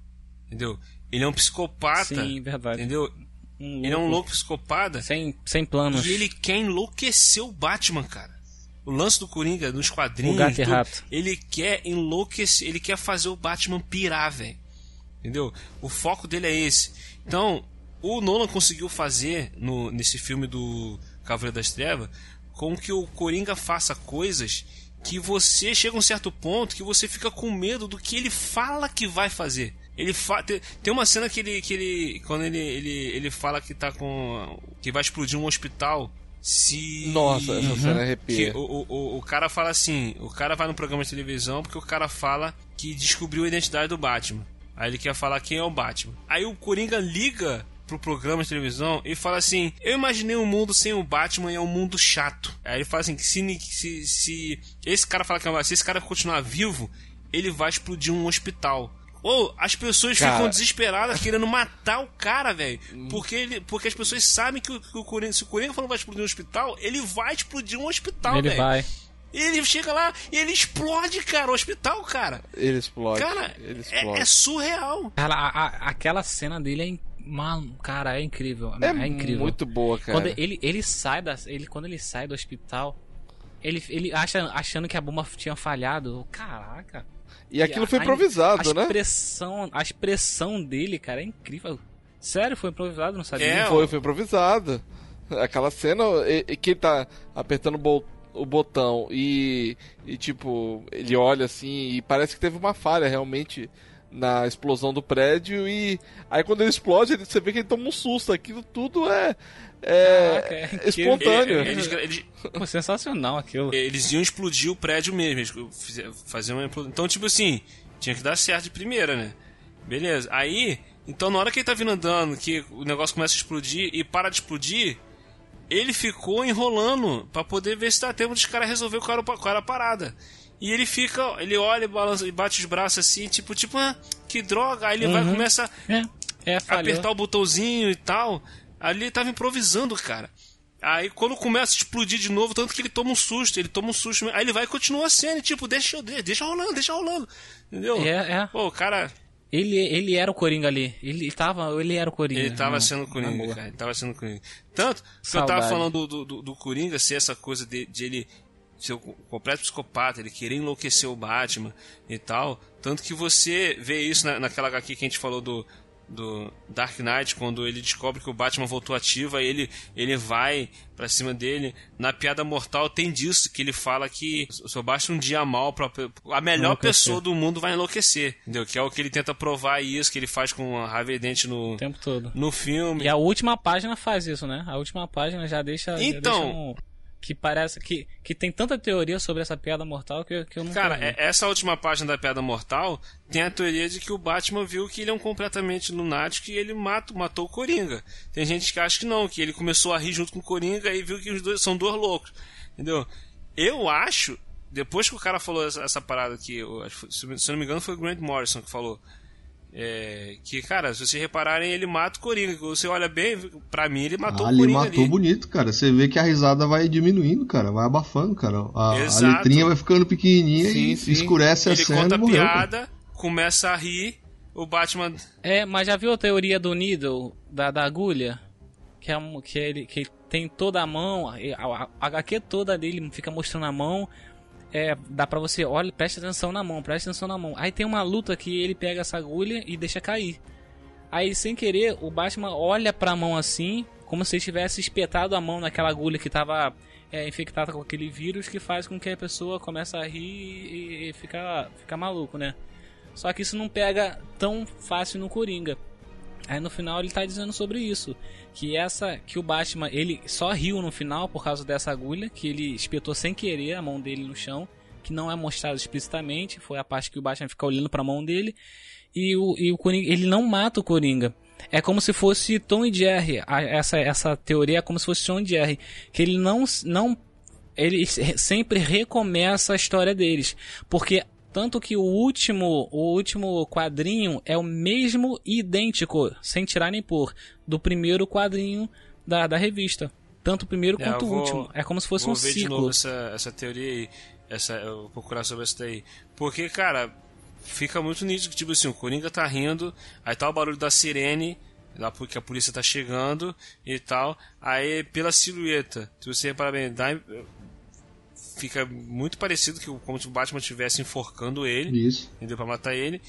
S1: Entendeu? Ele é um psicopata.
S4: Sim, verdade.
S1: Entendeu? Um ele é um louco psicopata.
S4: Sem, sem planos.
S1: E ele quer enlouquecer o Batman, cara. O lance do Coringa nos quadrinhos.
S4: O gato e rato.
S1: Ele quer enlouquecer, ele quer fazer o Batman pirar, velho. Entendeu? O foco dele é esse. Então, o Nolan conseguiu fazer no, nesse filme do Cavaleiro das Trevas com que o Coringa faça coisas que você chega a um certo ponto que você fica com medo do que ele fala que vai fazer. Ele fa... tem uma cena que ele que ele quando ele, ele ele fala que tá com que vai explodir um hospital se
S5: Nossa, essa cena arrepia.
S1: Que o, o, o cara fala assim, o cara vai no programa de televisão porque o cara fala que descobriu a identidade do Batman. Aí ele quer falar quem é o Batman. Aí o Coringa liga pro programa de televisão e fala assim: Eu imaginei um mundo sem o Batman e é um mundo chato. Aí ele fala assim: que se, se, se esse cara fala que é se esse cara continuar vivo, ele vai explodir um hospital. Ou as pessoas cara... ficam desesperadas querendo matar o cara, velho. Porque, ele, porque as pessoas sabem que o, que o Coringa, se o Coringa falou que vai explodir um hospital, ele vai explodir um hospital, velho.
S4: Ele véio. vai.
S1: Ele chega lá e ele explode, cara, o hospital, cara.
S5: Ele explode.
S1: Cara,
S5: ele explode.
S1: É, é, surreal.
S4: Cara, a, a, aquela cena dele é Mano, cara, é incrível. É, é incrível.
S5: muito boa, cara.
S4: Quando ele, ele sai da, ele, quando ele sai do hospital, ele, ele acha, achando que a bomba tinha falhado. Caraca.
S5: E aquilo foi improvisado,
S4: a, a
S5: né?
S4: Expressão, a expressão dele, cara, é incrível. Sério, foi improvisado, não sabia?
S5: É, foi, foi improvisado. Aquela cena que ele tá apertando o botão e, e, tipo, ele olha assim e parece que teve uma falha realmente na explosão do prédio e aí quando ele explode você vê que ele toma um susto. Aquilo tudo é, é, Caraca, é espontâneo.
S1: Eles, eles,
S4: Pô, sensacional aquilo.
S1: Eles iam explodir o prédio mesmo. Fazer uma Então, tipo assim, tinha que dar certo de primeira, né? Beleza. Aí, então na hora que ele tá vindo andando, que o negócio começa a explodir e para de explodir, ele ficou enrolando para poder ver se dá tempo dos caras resolver o cara, parada. E ele fica, ele olha, balança, e bate os braços assim, tipo, tipo, ah, que droga. Aí ele uhum. vai começa
S4: é. É,
S1: a apertar o botãozinho e tal. Ali ele tava improvisando, cara. Aí quando começa a explodir de novo, tanto que ele toma um susto, ele toma um susto. Aí ele vai e continua a cena, tipo, deixa, deixa rolando, deixa rolando. Entendeu?
S4: É, é.
S1: Pô, o cara.
S4: Ele, ele era o Coringa ali. Ele tava, ele era o Coringa.
S1: Ele tava não, sendo Coringa, cara. Ele tava sendo Coringa. Tanto que eu tava falando do, do, do, Coringa ser essa coisa de, de ele ser um completo psicopata, ele querer enlouquecer o Batman e tal. Tanto que você vê isso na, naquela HQ que a gente falou do, do Dark Knight, quando ele descobre que o Batman voltou ativa, ele, ele vai para cima dele. Na Piada Mortal tem disso, que ele fala que só basta um dia mal pra, a melhor pessoa do mundo vai enlouquecer, entendeu? Que é o que ele tenta provar isso, que ele faz com a Harvey Dent no,
S4: o tempo todo.
S1: no filme.
S4: E a última página faz isso, né? A última página já deixa...
S1: Então...
S4: Já deixa um que parece que, que tem tanta teoria sobre essa piada mortal que, que eu não
S1: Cara, vi. É, essa última página da piada mortal tem a teoria de que o Batman viu que ele é um completamente lunático e ele mata, matou o Coringa. Tem gente que acha que não, que ele começou a rir junto com o Coringa e viu que os dois são dois loucos. Entendeu? Eu acho, depois que o cara falou essa, essa parada aqui, se não me engano foi o Grant Morrison que falou é, que, cara, se vocês repararem, ele mata o Coringa. Você olha bem, pra mim ele matou ah, o Coringa.
S3: Ele matou ali. bonito, cara. Você vê que a risada vai diminuindo, cara. Vai abafando, cara. A, a letrinha vai ficando pequenininha sim, e sim. escurece
S1: ele
S3: a cena.
S1: Ele conta
S3: a morreu,
S1: piada, cara. começa a rir, o Batman.
S4: É, mas já viu a teoria do Needle, da, da agulha? Que, é, que, ele, que tem toda a mão, a, a, a HQ toda dele fica mostrando a mão é, dá pra você, olha, preste atenção na mão, preste atenção na mão. Aí tem uma luta que ele pega essa agulha e deixa cair. Aí, sem querer, o Batman olha pra mão assim, como se tivesse espetado a mão naquela agulha que tava é, infectada com aquele vírus que faz com que a pessoa comece a rir e, e ficar fica maluco, né? Só que isso não pega tão fácil no Coringa. Aí no final ele tá dizendo sobre isso, que essa que o Batman, ele só riu no final por causa dessa agulha que ele espetou sem querer a mão dele no chão, que não é mostrado explicitamente, foi a parte que o Batman fica olhando para a mão dele. E o, e o Coringa, ele não mata o Coringa. É como se fosse Tom e Jerry. Essa, essa teoria é como se fosse Tom e Jerry. Que ele não, não ele sempre recomeça a história deles. Porque tanto que o último, o último quadrinho é o mesmo idêntico, sem tirar nem pôr, do primeiro quadrinho da, da revista. Tanto o primeiro é, quanto o último. É como se fosse
S1: um
S4: ver
S1: ciclo. De novo essa, essa teoria aí. Essa, eu vou procurar sobre essa daí. Porque, cara, fica muito nítido que, tipo assim, o Coringa tá rindo, aí tá o barulho da sirene, lá porque a polícia tá chegando e tal. Aí, pela silhueta, se você reparar bem, dá, fica muito parecido que como se o Batman estivesse enforcando ele.
S3: Isso.
S1: Entendeu? Pra matar ele.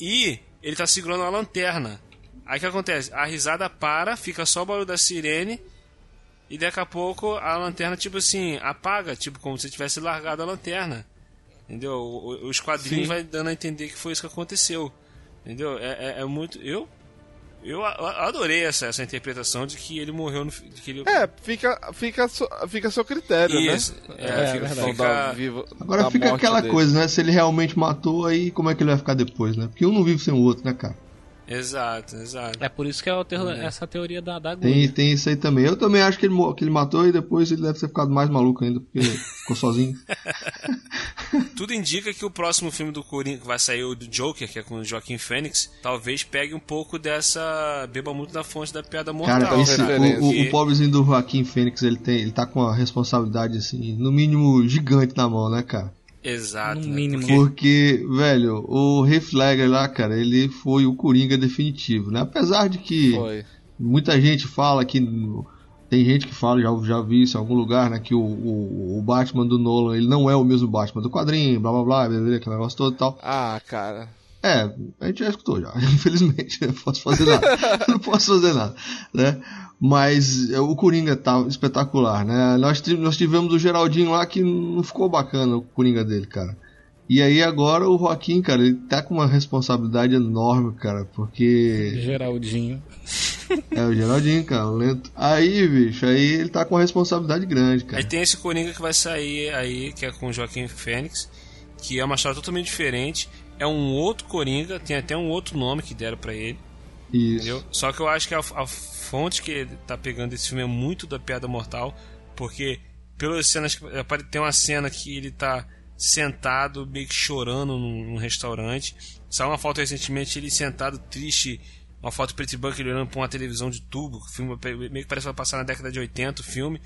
S1: E ele tá segurando a lanterna. Aí o que acontece? A risada para, fica só o barulho da sirene. E daqui a pouco a lanterna, tipo assim, apaga, tipo como se tivesse largado a lanterna. Entendeu? Os quadrinhos Sim. vai dando a entender que foi isso que aconteceu. Entendeu? É, é, é muito. Eu eu adorei essa, essa interpretação de que ele morreu no. De que ele...
S5: É, fica, fica, fica a seu critério, né?
S1: Isso, né? É, é, fica, fica...
S3: Vivo, Agora fica aquela dele. coisa, né? Se ele realmente matou, aí como é que ele vai ficar depois, né? Porque um não vive sem o outro, né, cara?
S1: Exato, exato.
S4: É por isso que é, é. essa teoria da, da agulha.
S3: Tem, tem isso aí também. Eu também acho que ele, que ele matou e depois ele deve ter ficado mais maluco ainda, porque ficou sozinho.
S1: Tudo indica que o próximo filme do Coringa, que vai sair o do Joker, que é com o Joaquim Fênix, talvez pegue um pouco dessa. beba muito da fonte da piada mortal.
S3: Cara, esse, o, o, o, pobrezinho do Joaquim Fênix, ele, tem, ele tá com uma responsabilidade, assim, no mínimo gigante na mão, né, cara?
S1: Exato.
S4: No né? mínimo.
S3: Porque, velho, o Ledger lá, cara, ele foi o Coringa definitivo, né? Apesar de que foi. muita gente fala que tem gente que fala, já, já vi isso em algum lugar, né? Que o, o, o, Batman do Nolan ele não é o mesmo Batman do quadrinho, blá blá blá, aquele negócio todo e tal.
S5: Ah, cara.
S3: É, a gente já escutou já, infelizmente, não posso fazer nada. não posso fazer nada, né? Mas é, o Coringa tá espetacular, né? Nós, nós tivemos o Geraldinho lá que não ficou bacana o Coringa dele, cara. E aí agora o Joaquim, cara, ele tá com uma responsabilidade enorme, cara, porque.
S4: Geraldinho.
S3: É, o Geraldinho, cara, lento. Aí, bicho, aí ele tá com uma responsabilidade grande, cara.
S1: Aí tem esse Coringa que vai sair aí, que é com o Joaquim Fênix, que é uma história totalmente diferente. É um outro Coringa, tem até um outro nome que deram para ele.
S3: Isso. Entendeu?
S1: Só que eu acho que a, a fonte que ele tá pegando esse filme é muito da Piada Mortal, porque pelas cenas tem uma cena que ele tá sentado, meio que chorando num, restaurante. Saiu uma foto recentemente, ele sentado, triste, uma foto preto e branco, ele olhando pra uma televisão de tubo. Filme meio que parece que vai passar na década de 80 o filme.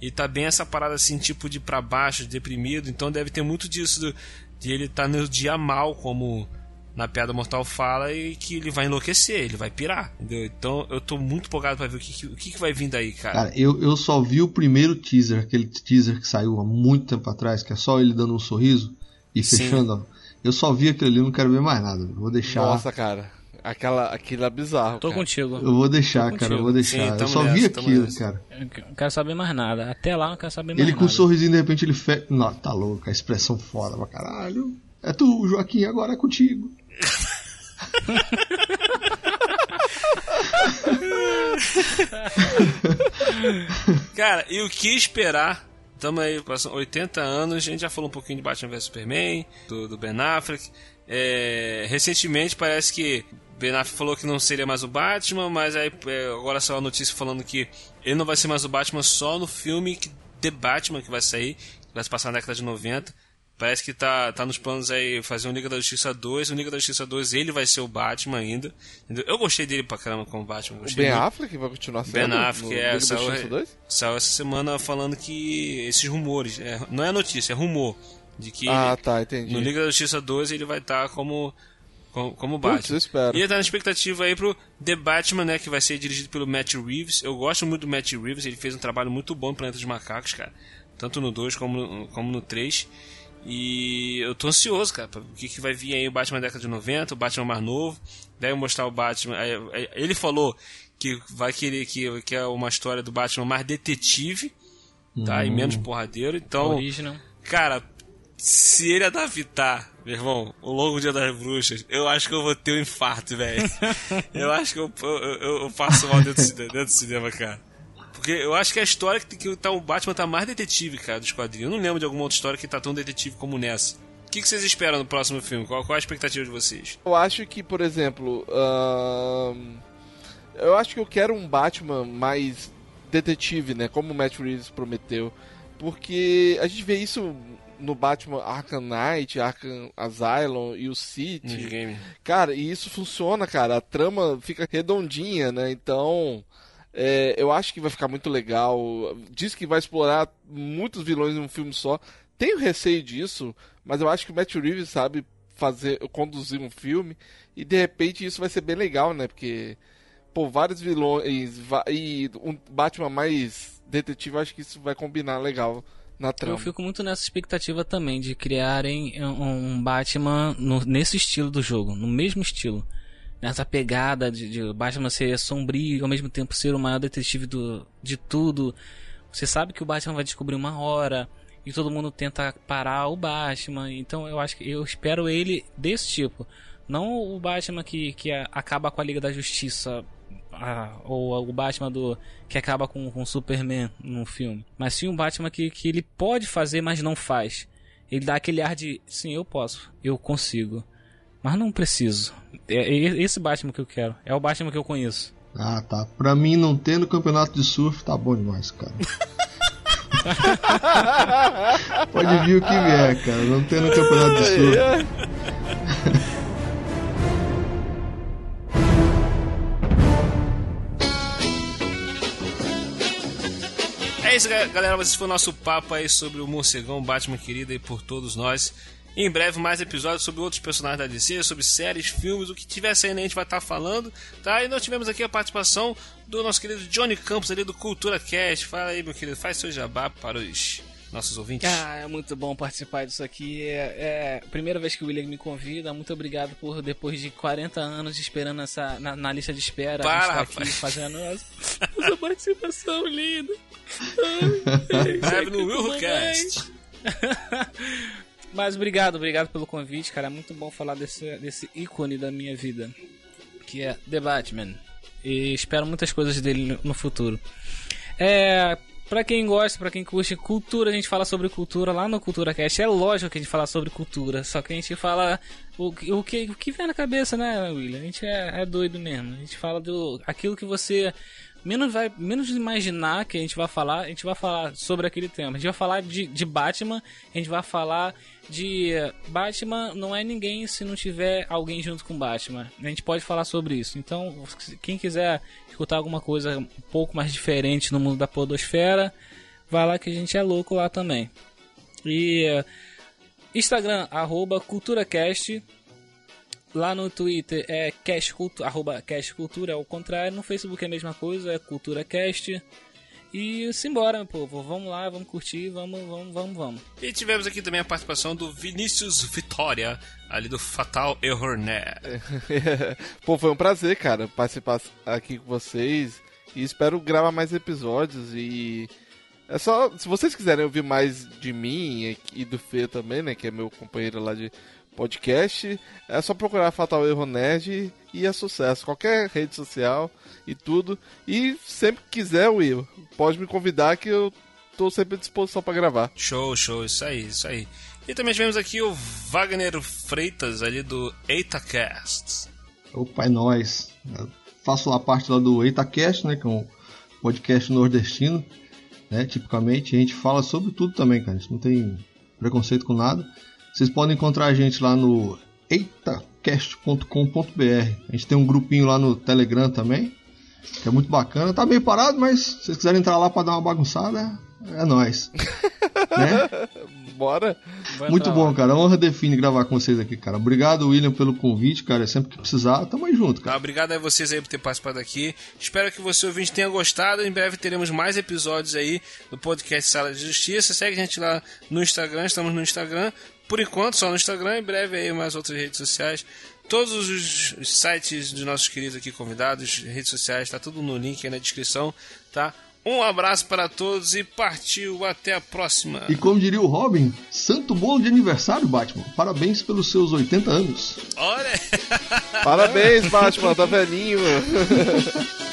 S1: E tá bem essa parada assim, tipo de pra baixo, deprimido. Então deve ter muito disso do, de ele tá no dia mal, como na piada mortal fala, e que ele vai enlouquecer, ele vai pirar, entendeu? Então eu tô muito empolgado pra ver o que, o que, que vai vir daí, cara. Cara,
S3: eu, eu só vi o primeiro teaser, aquele teaser que saiu há muito tempo atrás, que é só ele dando um sorriso e fechando, Sim. ó. Eu só vi aquele ali, não quero ver mais nada. Vou deixar.
S5: Nossa, cara. Aquela, aquilo é bizarro.
S4: Tô
S5: cara.
S4: contigo.
S3: Eu vou deixar, cara. Eu vou deixar. Sim, eu só nessa, vi aquilo, cara.
S4: Eu não quero saber mais nada. Até lá não quero saber mais
S3: ele
S4: nada.
S3: Ele com um sorrisinho, de repente, ele fecha. Não, tá louco. A expressão foda pra caralho. É tu, Joaquim, agora é contigo.
S1: Cara, e o que esperar? Estamos aí, passando 80 anos, a gente já falou um pouquinho de Batman vs Superman, do, do Ben Affleck. É, recentemente parece que Ben Affleck falou que não seria mais o Batman, mas aí é, agora saiu a notícia falando que ele não vai ser mais o Batman só no filme The Batman que vai sair, que vai se passar na década de 90. Parece que tá, tá nos planos aí fazer um Liga da Justiça 2. O Liga da Justiça 2 ele vai ser o Batman ainda. Entendeu? Eu gostei dele pra caramba como Batman.
S5: o Ben muito. Affleck vai continuar sendo
S1: Ben Affleck, é. Saiu, saiu essa semana falando que esses rumores. É, não é notícia, é rumor. De que
S5: ah, tá, entendi.
S1: no Liga da Justiça 2 ele vai estar tá como, como, como Batman. Putz,
S5: espero.
S1: E ele tá na expectativa aí pro The Batman, né? Que vai ser dirigido pelo Matt Reeves. Eu gosto muito do Matt Reeves, ele fez um trabalho muito bom no Planeta dos Macacos, cara. Tanto no 2 como no, como no 3. E eu tô ansioso, cara, o que, que vai vir aí o Batman da década de 90, o Batman mais novo. Deve mostrar o Batman. Ele falou que vai querer que, que é uma história do Batman mais detetive, tá? Hum. E menos porradeiro. Então,
S4: Original.
S1: cara, se ele adaptar, meu irmão, o Longo Dia das Bruxas, eu acho que eu vou ter um infarto, velho. eu acho que eu, eu, eu, passo mal dentro do cinema, cara. Porque eu acho que é a história que, que tá, o Batman tá mais detetive, cara, dos quadrinhos. Eu não lembro de alguma outra história que tá tão detetive como nessa. O que, que vocês esperam no próximo filme? Qual, qual a expectativa de vocês?
S5: Eu acho que, por exemplo, eu acho que eu quero um Batman mais detetive, né? Como o Matt Reeves prometeu. Porque a gente vê isso no Batman Arkham Knight, Arkham Asylum e o City. Cara, e isso funciona, cara. A trama fica redondinha, né? Então, é, eu acho que vai ficar muito legal. Diz que vai explorar muitos vilões em um filme só. Tenho receio disso, mas eu acho que o Matt Reeves sabe fazer, conduzir um filme e de repente isso vai ser bem legal, né? Porque pô, vários vilões e um Batman mais detetive, acho que isso vai combinar legal na trama.
S4: Eu fico muito nessa expectativa também de criarem um Batman no, nesse estilo do jogo, no mesmo estilo nessa pegada de, de Batman ser sombrio e ao mesmo tempo ser o maior detetive do, de tudo. Você sabe que o Batman vai descobrir uma hora e todo mundo tenta parar o Batman. Então eu acho que eu espero ele desse tipo. Não o Batman que, que acaba com a Liga da Justiça. ou o Batman do que acaba com, com o Superman no filme. Mas sim um Batman que, que ele pode fazer, mas não faz. Ele dá aquele ar de sim, eu posso, eu consigo. Mas não preciso. É, é esse Batman que eu quero. É o Batman que eu conheço.
S3: Ah, tá. Pra mim, não tendo campeonato de surf, tá bom demais, cara. Pode vir o que vier, cara. Não tendo campeonato de surf.
S1: isso, galera. Esse foi o nosso papo aí sobre o morcegão Batman querido aí por todos nós. Em breve, mais episódios sobre outros personagens da DC, sobre séries, filmes, o que tiver saindo a gente vai estar falando, tá? E nós tivemos aqui a participação do nosso querido Johnny Campos ali do Cultura Cast. Fala aí, meu querido, faz seu jabá para os nossos ouvintes.
S4: Ah, é muito bom participar disso aqui. É, é a primeira vez que o William me convida. Muito obrigado por, depois de 40 anos esperando essa, na, na lista de espera,
S1: Para,
S4: tá
S1: aqui
S4: fazendo essa, essa participação linda.
S1: Ai, no Willcast.
S4: Mas obrigado, obrigado pelo convite, cara. É muito bom falar desse, desse ícone da minha vida, que é The Batman. E espero muitas coisas dele no futuro. É, Pra quem gosta, pra quem curte cultura, a gente fala sobre cultura lá no Cultura Cast. É lógico que a gente fala sobre cultura, só que a gente fala o, o, que, o que vem na cabeça, né, William? A gente é, é doido mesmo. A gente fala do aquilo que você menos vai menos imaginar que a gente vai falar, a gente vai falar sobre aquele tema. A gente vai falar de, de Batman, a gente vai falar de Batman não é ninguém se não tiver alguém junto com Batman. A gente pode falar sobre isso. Então, quem quiser escutar alguma coisa um pouco mais diferente no mundo da podosfera, vai lá que a gente é louco lá também. E Instagram, arroba CulturaCast. Lá no Twitter é cast cultura, arroba cast cultura, ao contrário. No Facebook é a mesma coisa, é CulturaCast. E simbora, povo. Vamos lá, vamos curtir, vamos, vamos, vamos, vamos.
S1: E tivemos aqui também a participação do Vinícius Vitória, ali do Fatal Error.
S5: Pô, foi um prazer, cara, participar aqui com vocês. E espero gravar mais episódios e. É só. Se vocês quiserem ouvir mais de mim e do Fê também, né? Que é meu companheiro lá de podcast. É só procurar Fatal Erro Nerd e é sucesso. Qualquer rede social e tudo. E sempre que quiser, Will, pode me convidar que eu tô sempre à disposição para gravar.
S1: Show, show, isso aí, isso aí. E também tivemos aqui o Wagner Freitas ali do EitaCast.
S3: Opa, é nóis. Eu faço lá parte lá do EitaCast, né? Que é um podcast nordestino, né? Tipicamente, a gente fala sobre tudo também, cara. A gente não tem preconceito com nada. Vocês podem encontrar a gente lá no eitacast.com.br. A gente tem um grupinho lá no Telegram também, que é muito bacana. Tá meio parado, mas se vocês quiserem entrar lá para dar uma bagunçada, é nóis. né?
S5: Bora.
S3: Muito bom, cara. honra define gravar com vocês aqui, cara. Obrigado, William, pelo convite, cara. Sempre que precisar, tamo aí junto, cara.
S1: Tá, obrigado a vocês aí por ter participado aqui. Espero que você, ouvinte, tenha gostado. Em breve teremos mais episódios aí do podcast Sala de Justiça. Segue a gente lá no Instagram. Estamos no Instagram por enquanto, só no Instagram, em breve aí mais outras redes sociais. Todos os sites dos nossos queridos aqui convidados, redes sociais, tá tudo no link aí na descrição, tá? Um abraço para todos e partiu. Até a próxima.
S3: E como diria o Robin, santo bolo de aniversário, Batman. Parabéns pelos seus 80 anos.
S1: Olha!
S5: Parabéns, Batman, tá velhinho.